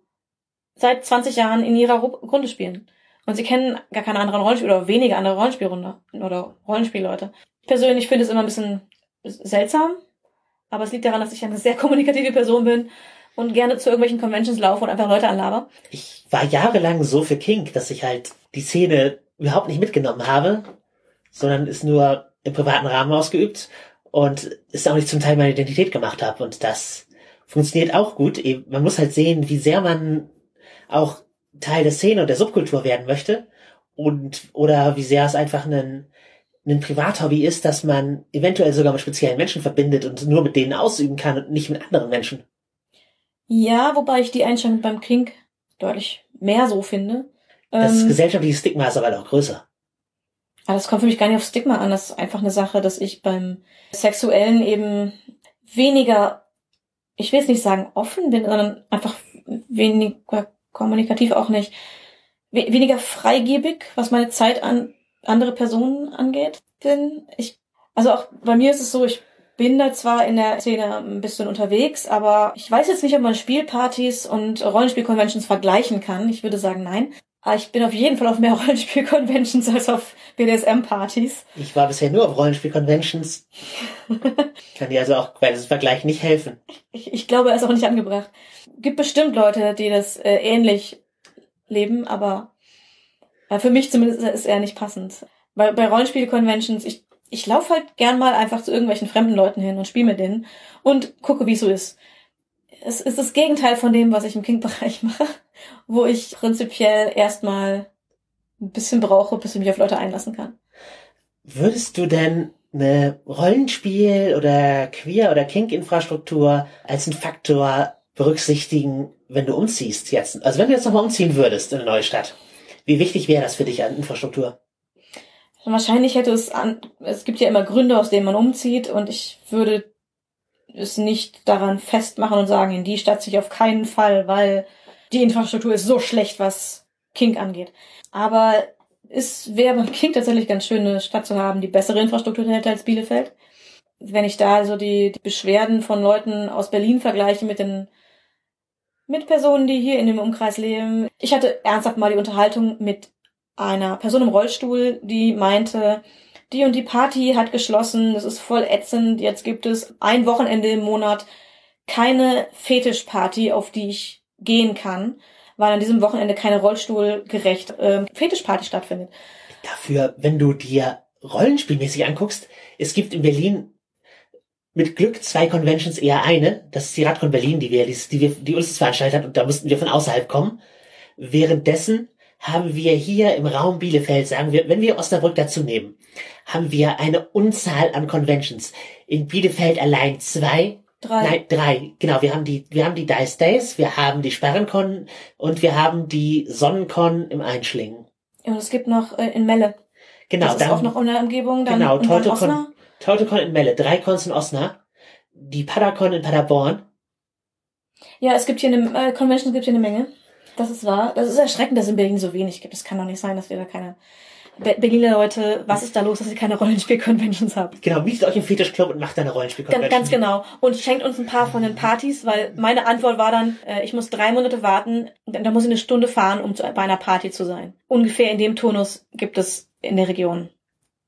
[SPEAKER 2] seit 20 Jahren in ihrer Runde spielen. Und sie kennen gar keine anderen Rollenspiel oder wenige andere Rollenspielrunde oder Rollenspielleute persönlich finde es immer ein bisschen seltsam, aber es liegt daran, dass ich eine sehr kommunikative Person bin und gerne zu irgendwelchen Conventions laufe und einfach Leute anlaber.
[SPEAKER 3] Ich war jahrelang so für King, dass ich halt die Szene überhaupt nicht mitgenommen habe, sondern es nur im privaten Rahmen ausgeübt und es auch nicht zum Teil meine Identität gemacht habe. Und das funktioniert auch gut. Man muss halt sehen, wie sehr man auch Teil der Szene und der Subkultur werden möchte und oder wie sehr es einfach einen ein Privathobby ist, dass man eventuell sogar mit speziellen Menschen verbindet und nur mit denen ausüben kann und nicht mit anderen Menschen.
[SPEAKER 2] Ja, wobei ich die Einstellung beim King deutlich mehr so finde.
[SPEAKER 3] Das ähm, gesellschaftliche Stigma ist aber auch größer.
[SPEAKER 2] Aber das kommt für mich gar nicht auf Stigma an. Das ist einfach eine Sache, dass ich beim Sexuellen eben weniger, ich will es nicht sagen offen bin, sondern einfach weniger kommunikativ auch nicht, weniger freigebig, was meine Zeit an andere Personen angeht, bin. Ich, also auch bei mir ist es so, ich bin da zwar in der Szene ein bisschen unterwegs, aber ich weiß jetzt nicht, ob man Spielpartys und Rollenspielconventions vergleichen kann. Ich würde sagen, nein. Aber ich bin auf jeden Fall auf mehr Rollenspielconventions als auf BDSM-Partys.
[SPEAKER 3] Ich war bisher nur auf Rollenspielconventions. kann dir also auch bei diesem Vergleich nicht helfen.
[SPEAKER 2] Ich, ich glaube, er ist auch nicht angebracht. Gibt bestimmt Leute, die das äh, ähnlich leben, aber weil für mich zumindest ist er nicht passend. Weil bei Rollenspiel-Conventions, ich, ich laufe halt gern mal einfach zu irgendwelchen fremden Leuten hin und spiele mit denen und gucke, wie es so ist. Es ist das Gegenteil von dem, was ich im King-Bereich mache, wo ich prinzipiell erstmal ein bisschen brauche, bis ich mich auf Leute einlassen kann.
[SPEAKER 3] Würdest du denn eine Rollenspiel- oder Queer- oder Kink-Infrastruktur als einen Faktor berücksichtigen, wenn du umziehst jetzt? Also wenn du jetzt nochmal umziehen würdest in eine neue Stadt? Wie wichtig wäre das für dich an Infrastruktur?
[SPEAKER 2] Wahrscheinlich hätte es an, es gibt ja immer Gründe, aus denen man umzieht und ich würde es nicht daran festmachen und sagen, in die Stadt sich auf keinen Fall, weil die Infrastruktur ist so schlecht, was King angeht. Aber es wäre beim King tatsächlich ganz schön, eine Stadt zu haben, die bessere Infrastruktur hätte als Bielefeld. Wenn ich da so die, die Beschwerden von Leuten aus Berlin vergleiche mit den mit Personen, die hier in dem Umkreis leben. Ich hatte ernsthaft mal die Unterhaltung mit einer Person im Rollstuhl, die meinte, die und die Party hat geschlossen, das ist voll ätzend, jetzt gibt es ein Wochenende im Monat keine Fetischparty, auf die ich gehen kann, weil an diesem Wochenende keine rollstuhlgerecht äh, Fetischparty stattfindet.
[SPEAKER 3] Dafür, wenn du dir rollenspielmäßig anguckst, es gibt in Berlin mit Glück zwei Conventions eher eine. Das ist die Radcon Berlin, die wir, die wir, die uns veranstaltet hat und da mussten wir von außerhalb kommen. Währenddessen haben wir hier im Raum Bielefeld, sagen wir, wenn wir Osnabrück dazu nehmen, haben wir eine Unzahl an Conventions. In Bielefeld allein zwei.
[SPEAKER 2] Drei.
[SPEAKER 3] Nein, drei. Genau, wir haben die, wir haben die Dice Days, wir haben die Sperrencon und wir haben die Sonnencon im Einschlingen.
[SPEAKER 2] Und es gibt noch äh, in Melle.
[SPEAKER 3] Genau,
[SPEAKER 2] das ist
[SPEAKER 3] dann,
[SPEAKER 2] auch noch in der Umgebung. Dann,
[SPEAKER 3] genau,
[SPEAKER 2] Osnabrück.
[SPEAKER 3] Teutoconn in Melle, drei Cons in Osnabrück, die Padacon in Paderborn.
[SPEAKER 2] Ja, es gibt hier eine äh, Convention, es gibt hier eine Menge. Das ist wahr. Das ist erschreckend, dass es in Berlin so wenig gibt. Es kann doch nicht sein, dass wir da keine Berliner Leute, was ist da los, dass ihr keine Rollenspiel-Conventions habt?
[SPEAKER 3] Genau, mietet euch im Fetischclub und macht da eine
[SPEAKER 2] Ganz,
[SPEAKER 3] Rollenspiel-Convention.
[SPEAKER 2] ganz genau. Und schenkt uns ein paar von den Partys, weil meine Antwort war dann, äh, ich muss drei Monate warten, da muss ich eine Stunde fahren, um zu, bei einer Party zu sein. Ungefähr in dem Turnus gibt es in der Region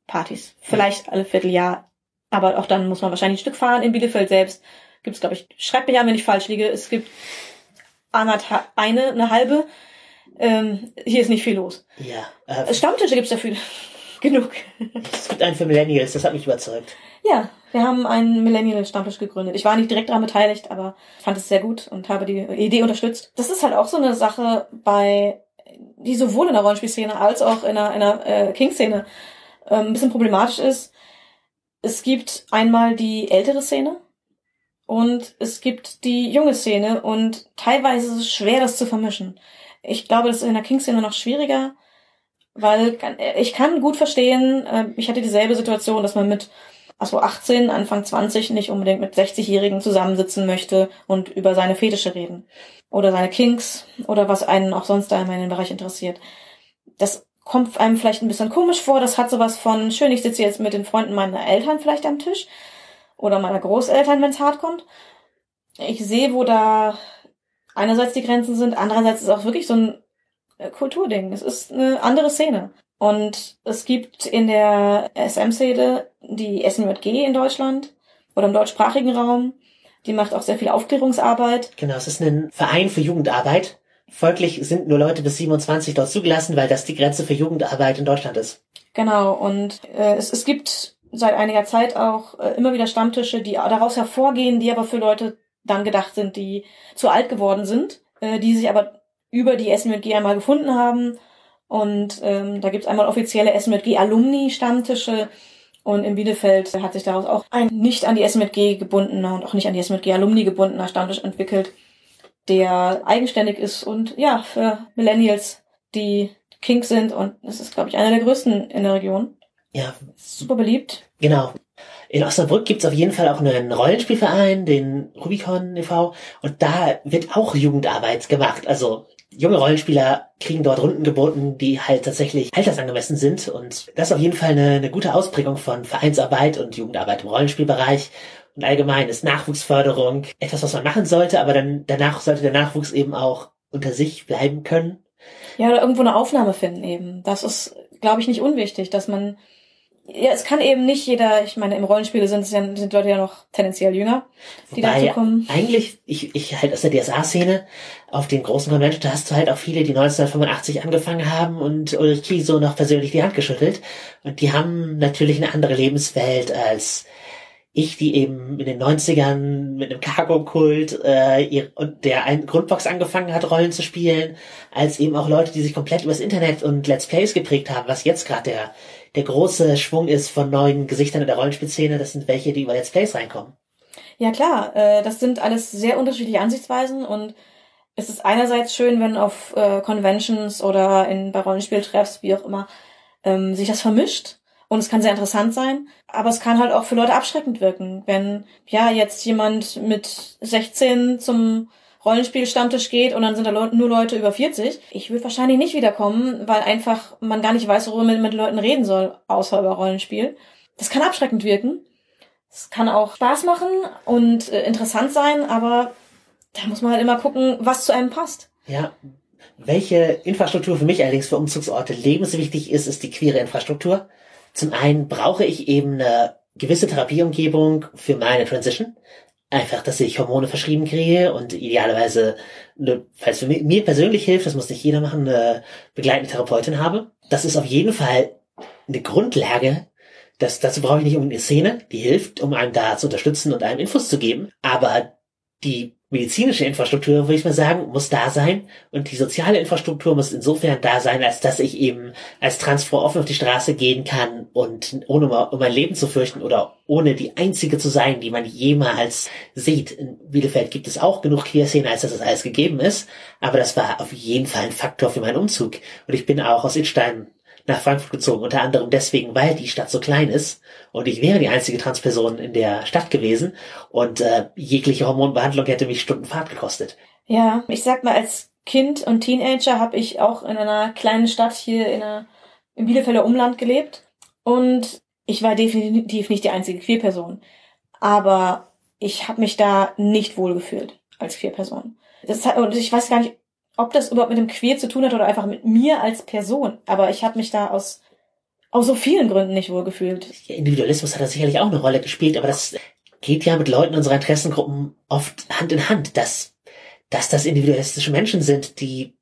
[SPEAKER 2] Partys. Vielleicht alle Vierteljahr, aber auch dann muss man wahrscheinlich ein Stück fahren. In Bielefeld selbst gibt es, glaube ich, schreibt mich an, wenn ich falsch liege, es gibt anderthalb, eine, eine halbe. Ähm, hier ist nicht viel los.
[SPEAKER 3] Ja, äh,
[SPEAKER 2] Stammtische gibt's dafür genug.
[SPEAKER 3] es gibt einen für Millennials, das hat mich überzeugt.
[SPEAKER 2] Ja, wir haben einen Millennial-Stammtisch gegründet. Ich war nicht direkt daran beteiligt, aber fand es sehr gut und habe die Idee unterstützt. Das ist halt auch so eine Sache bei, die sowohl in der Rollenspielszene als auch in der, in der äh, King-Szene ähm, ein bisschen problematisch ist. Es gibt einmal die ältere Szene und es gibt die junge Szene und teilweise ist es schwer, das zu vermischen. Ich glaube, das ist in der King-Szene noch schwieriger, weil ich kann gut verstehen, äh, ich hatte dieselbe Situation, dass man mit also 18, Anfang 20 nicht unbedingt mit 60-Jährigen zusammensitzen möchte und über seine Fetische reden. Oder seine Kinks oder was einen auch sonst da in meinem Bereich interessiert. Das kommt einem vielleicht ein bisschen komisch vor. Das hat sowas von, schön, ich sitze jetzt mit den Freunden meiner Eltern vielleicht am Tisch. Oder meiner Großeltern, wenn es hart kommt. Ich sehe, wo da einerseits die Grenzen sind, andererseits ist es auch wirklich so ein äh, Kulturding. Es ist eine andere Szene. Und es gibt in der SM-Szene die SMJG in Deutschland oder im deutschsprachigen Raum. Die macht auch sehr viel Aufklärungsarbeit.
[SPEAKER 3] Genau, es ist ein Verein für Jugendarbeit. Folglich sind nur Leute bis 27 dort zugelassen, weil das die Grenze für Jugendarbeit in Deutschland ist.
[SPEAKER 2] Genau. Und äh, es, es gibt seit einiger Zeit auch äh, immer wieder Stammtische, die daraus hervorgehen, die aber für Leute dann gedacht sind, die zu alt geworden sind, äh, die sich aber über die SMJG einmal gefunden haben. Und ähm, da gibt's einmal offizielle SMJG-Alumni-Stammtische. Und in Bielefeld hat sich daraus auch ein nicht an die SMJG gebundener und auch nicht an die SMJG-Alumni gebundener Stammtisch entwickelt, der eigenständig ist und ja, für Millennials, die Kink sind. Und es ist, glaube ich, einer der größten in der Region.
[SPEAKER 3] Ja,
[SPEAKER 2] Super beliebt.
[SPEAKER 3] genau. In Osnabrück gibt's auf jeden Fall auch einen Rollenspielverein, den Rubicon e.V. Und da wird auch Jugendarbeit gemacht. Also junge Rollenspieler kriegen dort Runden geboten, die halt tatsächlich altersangemessen sind. Und das ist auf jeden Fall eine, eine gute Ausprägung von Vereinsarbeit und Jugendarbeit im Rollenspielbereich. Und allgemein ist Nachwuchsförderung etwas, was man machen sollte, aber dann danach sollte der Nachwuchs eben auch unter sich bleiben können.
[SPEAKER 2] Ja, oder irgendwo eine Aufnahme finden eben. Das ist, glaube ich, nicht unwichtig, dass man ja, es kann eben nicht jeder, ich meine, im Rollenspiel sind es ja, sind Leute ja noch tendenziell jünger, die
[SPEAKER 3] Wobei,
[SPEAKER 2] dazu kommen.
[SPEAKER 3] Eigentlich, ich, ich halt aus der DSA-Szene, auf den großen Convention, da hast du halt auch viele, die 1985 angefangen haben und Ulrich Kiso noch persönlich die Hand geschüttelt. Und die haben natürlich eine andere Lebenswelt als ich, die eben in den 90ern mit einem Cargo-Kult äh, ihr, und der ein Grundbox angefangen hat, Rollen zu spielen, als eben auch Leute, die sich komplett übers Internet und Let's Plays geprägt haben, was jetzt gerade der, der große Schwung ist von neuen Gesichtern in der Rollenspielszene. Das sind welche, die über Let's Plays reinkommen.
[SPEAKER 2] Ja klar, äh, das sind alles sehr unterschiedliche Ansichtsweisen und es ist einerseits schön, wenn auf äh, Conventions oder in bei Rollenspieltreffs, wie auch immer, ähm, sich das vermischt. Und es kann sehr interessant sein, aber es kann halt auch für Leute abschreckend wirken, wenn ja jetzt jemand mit 16 zum Rollenspielstammtisch geht und dann sind da Leu- nur Leute über 40. Ich würde wahrscheinlich nicht wiederkommen, weil einfach man gar nicht weiß, worüber man mit Leuten reden soll, außer über Rollenspiel. Das kann abschreckend wirken. Es kann auch Spaß machen und äh, interessant sein, aber da muss man halt immer gucken, was zu einem passt.
[SPEAKER 3] Ja. Welche Infrastruktur für mich allerdings für Umzugsorte lebenswichtig ist, ist die queere Infrastruktur. Zum einen brauche ich eben eine gewisse Therapieumgebung für meine Transition. Einfach, dass ich Hormone verschrieben kriege und idealerweise, eine, falls für mir persönlich hilft, das muss nicht jeder machen, eine begleitende Therapeutin habe. Das ist auf jeden Fall eine Grundlage. Das, dazu brauche ich nicht unbedingt eine Szene, die hilft, um einem da zu unterstützen und einem Infos zu geben. Aber die medizinische Infrastruktur, würde ich mal sagen, muss da sein. Und die soziale Infrastruktur muss insofern da sein, als dass ich eben als Transfrau offen auf die Straße gehen kann und ohne um mein Leben zu fürchten oder ohne die einzige zu sein, die man jemals sieht. In Bielefeld gibt es auch genug Queerszene, als dass das alles gegeben ist. Aber das war auf jeden Fall ein Faktor für meinen Umzug. Und ich bin auch aus Itstein nach Frankfurt gezogen, unter anderem deswegen, weil die Stadt so klein ist und ich wäre die einzige Transperson in der Stadt gewesen und äh, jegliche Hormonbehandlung hätte mich Stundenfahrt gekostet.
[SPEAKER 2] Ja, ich sag mal, als Kind und Teenager habe ich auch in einer kleinen Stadt hier in einer, im Bielefelder Umland gelebt und ich war definitiv nicht die einzige Queerperson. Aber ich habe mich da nicht wohlgefühlt als Queerperson. Das hat, und ich weiß gar nicht, ob das überhaupt mit dem Queer zu tun hat oder einfach mit mir als Person. Aber ich habe mich da aus, aus so vielen Gründen nicht wohlgefühlt.
[SPEAKER 3] Ja, Individualismus hat da sicherlich auch eine Rolle gespielt, aber das geht ja mit Leuten unserer Interessengruppen oft Hand in Hand, dass, dass das individualistische Menschen sind, die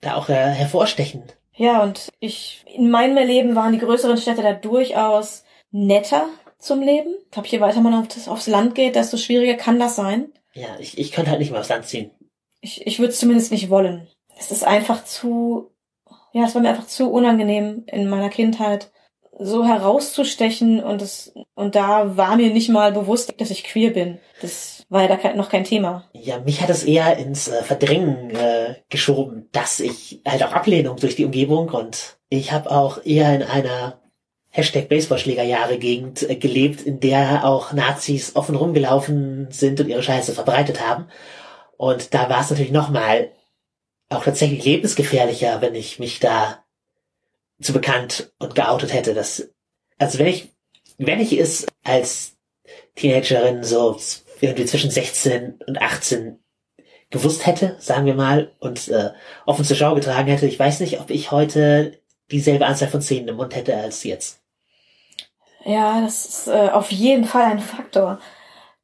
[SPEAKER 3] da auch äh, hervorstechen.
[SPEAKER 2] Ja, und ich, in meinem Leben waren die größeren Städte da durchaus netter zum Leben. Ich glaube, je weiter man auf das, aufs Land geht, desto schwieriger kann das sein.
[SPEAKER 3] Ja, ich, ich könnte halt nicht mehr aufs Land ziehen.
[SPEAKER 2] Ich, ich würde es zumindest nicht wollen. Es ist einfach zu, ja, es war mir einfach zu unangenehm in meiner Kindheit, so herauszustechen und es, und da war mir nicht mal bewusst, dass ich queer bin. Das war ja da noch kein Thema.
[SPEAKER 3] Ja, mich hat es eher ins äh, Verdrängen äh, geschoben, dass ich halt auch Ablehnung durch die Umgebung und ich habe auch eher in einer Hashtag Baseballschlägerjahre Gegend äh, gelebt, in der auch Nazis offen rumgelaufen sind und ihre Scheiße verbreitet haben. Und da war es natürlich nochmal auch tatsächlich lebensgefährlicher, wenn ich mich da zu bekannt und geoutet hätte. Das, also wenn ich, wenn ich es als Teenagerin so irgendwie zwischen 16 und 18 gewusst hätte, sagen wir mal, und äh, offen zur Schau getragen hätte, ich weiß nicht, ob ich heute dieselbe Anzahl von Szenen im Mund hätte als jetzt.
[SPEAKER 2] Ja, das ist äh, auf jeden Fall ein Faktor.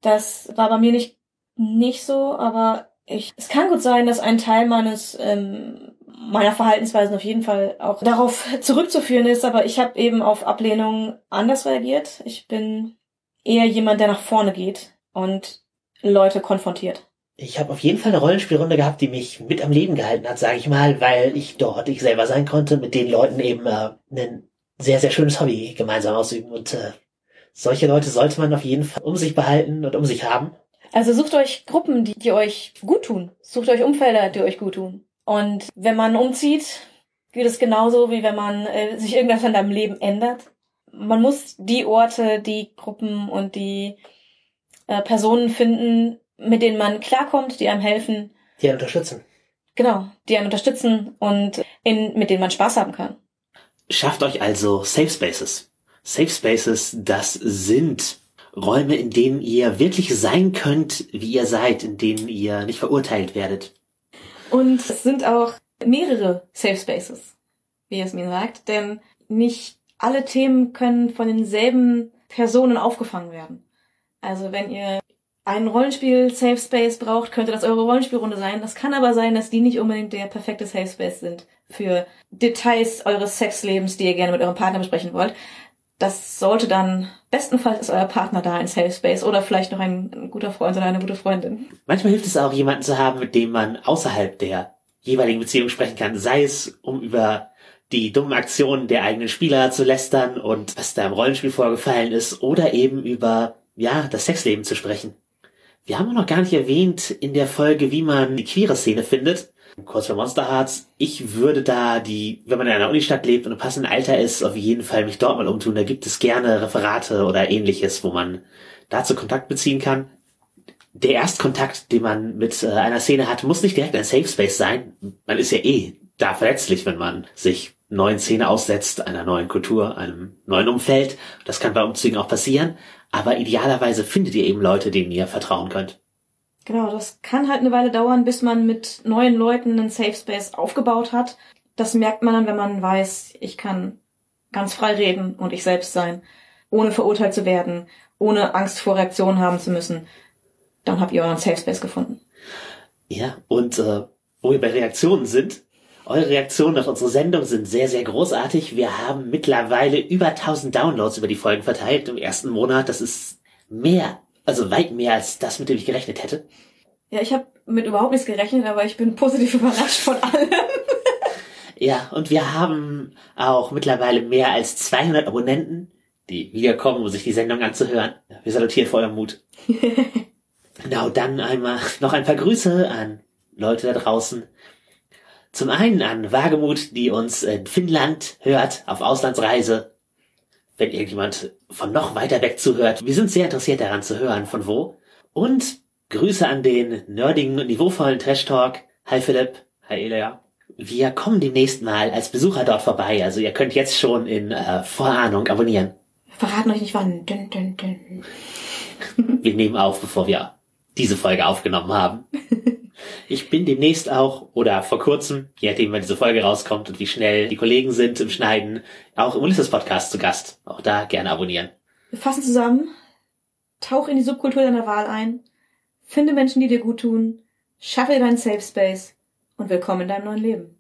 [SPEAKER 2] Das war bei mir nicht nicht so, aber ich, es kann gut sein, dass ein Teil meines ähm, meiner Verhaltensweisen auf jeden Fall auch darauf zurückzuführen ist, aber ich habe eben auf Ablehnung anders reagiert. Ich bin eher jemand, der nach vorne geht und Leute konfrontiert.
[SPEAKER 3] Ich habe auf jeden Fall eine Rollenspielrunde gehabt, die mich mit am Leben gehalten hat, sage ich mal, weil ich dort ich selber sein konnte, mit den Leuten eben äh, ein sehr, sehr schönes Hobby gemeinsam ausüben. Und äh, solche Leute sollte man auf jeden Fall um sich behalten und um sich haben.
[SPEAKER 2] Also sucht euch Gruppen, die, die euch gut tun. Sucht euch Umfelder, die euch gut tun. Und wenn man umzieht, geht es genauso, wie wenn man äh, sich irgendwas in deinem Leben ändert. Man muss die Orte, die Gruppen und die äh, Personen finden, mit denen man klarkommt, die einem helfen.
[SPEAKER 3] Die einen unterstützen.
[SPEAKER 2] Genau, die einen unterstützen und in, mit denen man Spaß haben kann.
[SPEAKER 4] Schafft euch also Safe Spaces. Safe Spaces, das sind Räume, in denen ihr wirklich sein könnt, wie ihr seid, in denen ihr nicht verurteilt werdet.
[SPEAKER 2] Und es sind auch mehrere Safe Spaces, wie es mir sagt, denn nicht alle Themen können von denselben Personen aufgefangen werden. Also wenn ihr einen Rollenspiel Safe Space braucht, könnte das eure Rollenspielrunde sein. Das kann aber sein, dass die nicht unbedingt der perfekte Safe Space sind für Details eures Sexlebens, die ihr gerne mit eurem Partner besprechen wollt das sollte dann, bestenfalls ist euer Partner da in Safe Space oder vielleicht noch ein, ein guter Freund oder eine gute Freundin.
[SPEAKER 4] Manchmal hilft es auch, jemanden zu haben, mit dem man außerhalb der jeweiligen Beziehung sprechen kann, sei es, um über die dummen Aktionen der eigenen Spieler zu lästern und was da im Rollenspiel vorgefallen ist, oder eben über, ja, das Sexleben zu sprechen. Wir haben noch gar nicht erwähnt in der Folge, wie man die queere Szene findet. Kurz für Monster Hearts. Ich würde da die, wenn man in einer Unistadt lebt und im passenden Alter ist, auf jeden Fall mich dort mal umtun. Da gibt es gerne Referate oder ähnliches, wo man dazu Kontakt beziehen kann. Der Erstkontakt, den man mit äh, einer Szene hat, muss nicht direkt ein Safe Space sein. Man ist ja eh da verletzlich, wenn man sich neuen Szene aussetzt, einer neuen Kultur, einem neuen Umfeld. Das kann bei Umzügen auch passieren. Aber idealerweise findet ihr eben Leute, denen ihr vertrauen könnt.
[SPEAKER 2] Genau, das kann halt eine Weile dauern, bis man mit neuen Leuten einen Safe Space aufgebaut hat. Das merkt man dann, wenn man weiß, ich kann ganz frei reden und ich selbst sein, ohne verurteilt zu werden, ohne Angst vor Reaktionen haben zu müssen, dann habt ihr euren Safe Space gefunden.
[SPEAKER 3] Ja, und äh, wo wir bei Reaktionen sind, eure Reaktionen auf unsere Sendung sind sehr, sehr großartig. Wir haben mittlerweile über 1000 Downloads über die Folgen verteilt im ersten Monat. Das ist mehr, also weit mehr als das, mit dem ich gerechnet hätte.
[SPEAKER 2] Ja, ich habe mit überhaupt nichts gerechnet, aber ich bin positiv überrascht von allem.
[SPEAKER 3] Ja, und wir haben auch mittlerweile mehr als 200 Abonnenten, die wiederkommen, um sich die Sendung anzuhören. Wir salutieren vor eurem Mut. genau, dann einmal noch ein paar Grüße an Leute da draußen. Zum einen an Wagemut, die uns in Finnland hört, auf Auslandsreise. Wenn irgendjemand von noch weiter weg zuhört. Wir sind sehr interessiert daran zu hören, von wo. Und Grüße an den nerdigen, niveauvollen Trash Talk. Hi Philipp. Hi Elia. Wir kommen demnächst mal als Besucher dort vorbei. Also ihr könnt jetzt schon in äh, Vorahnung abonnieren.
[SPEAKER 2] Verraten euch nicht wann. Dün, dün, dün.
[SPEAKER 3] Wir nehmen auf, bevor wir diese Folge aufgenommen haben. Ich bin demnächst auch, oder vor kurzem, je nachdem, wann diese Folge rauskommt und wie schnell die Kollegen sind im Schneiden, auch im Ulysses Podcast zu Gast. Auch da gerne abonnieren.
[SPEAKER 2] Wir fassen zusammen. Tauch in die Subkultur deiner Wahl ein. Finde Menschen, die dir gut tun. Schaffe deinen Safe Space. Und willkommen in deinem neuen Leben.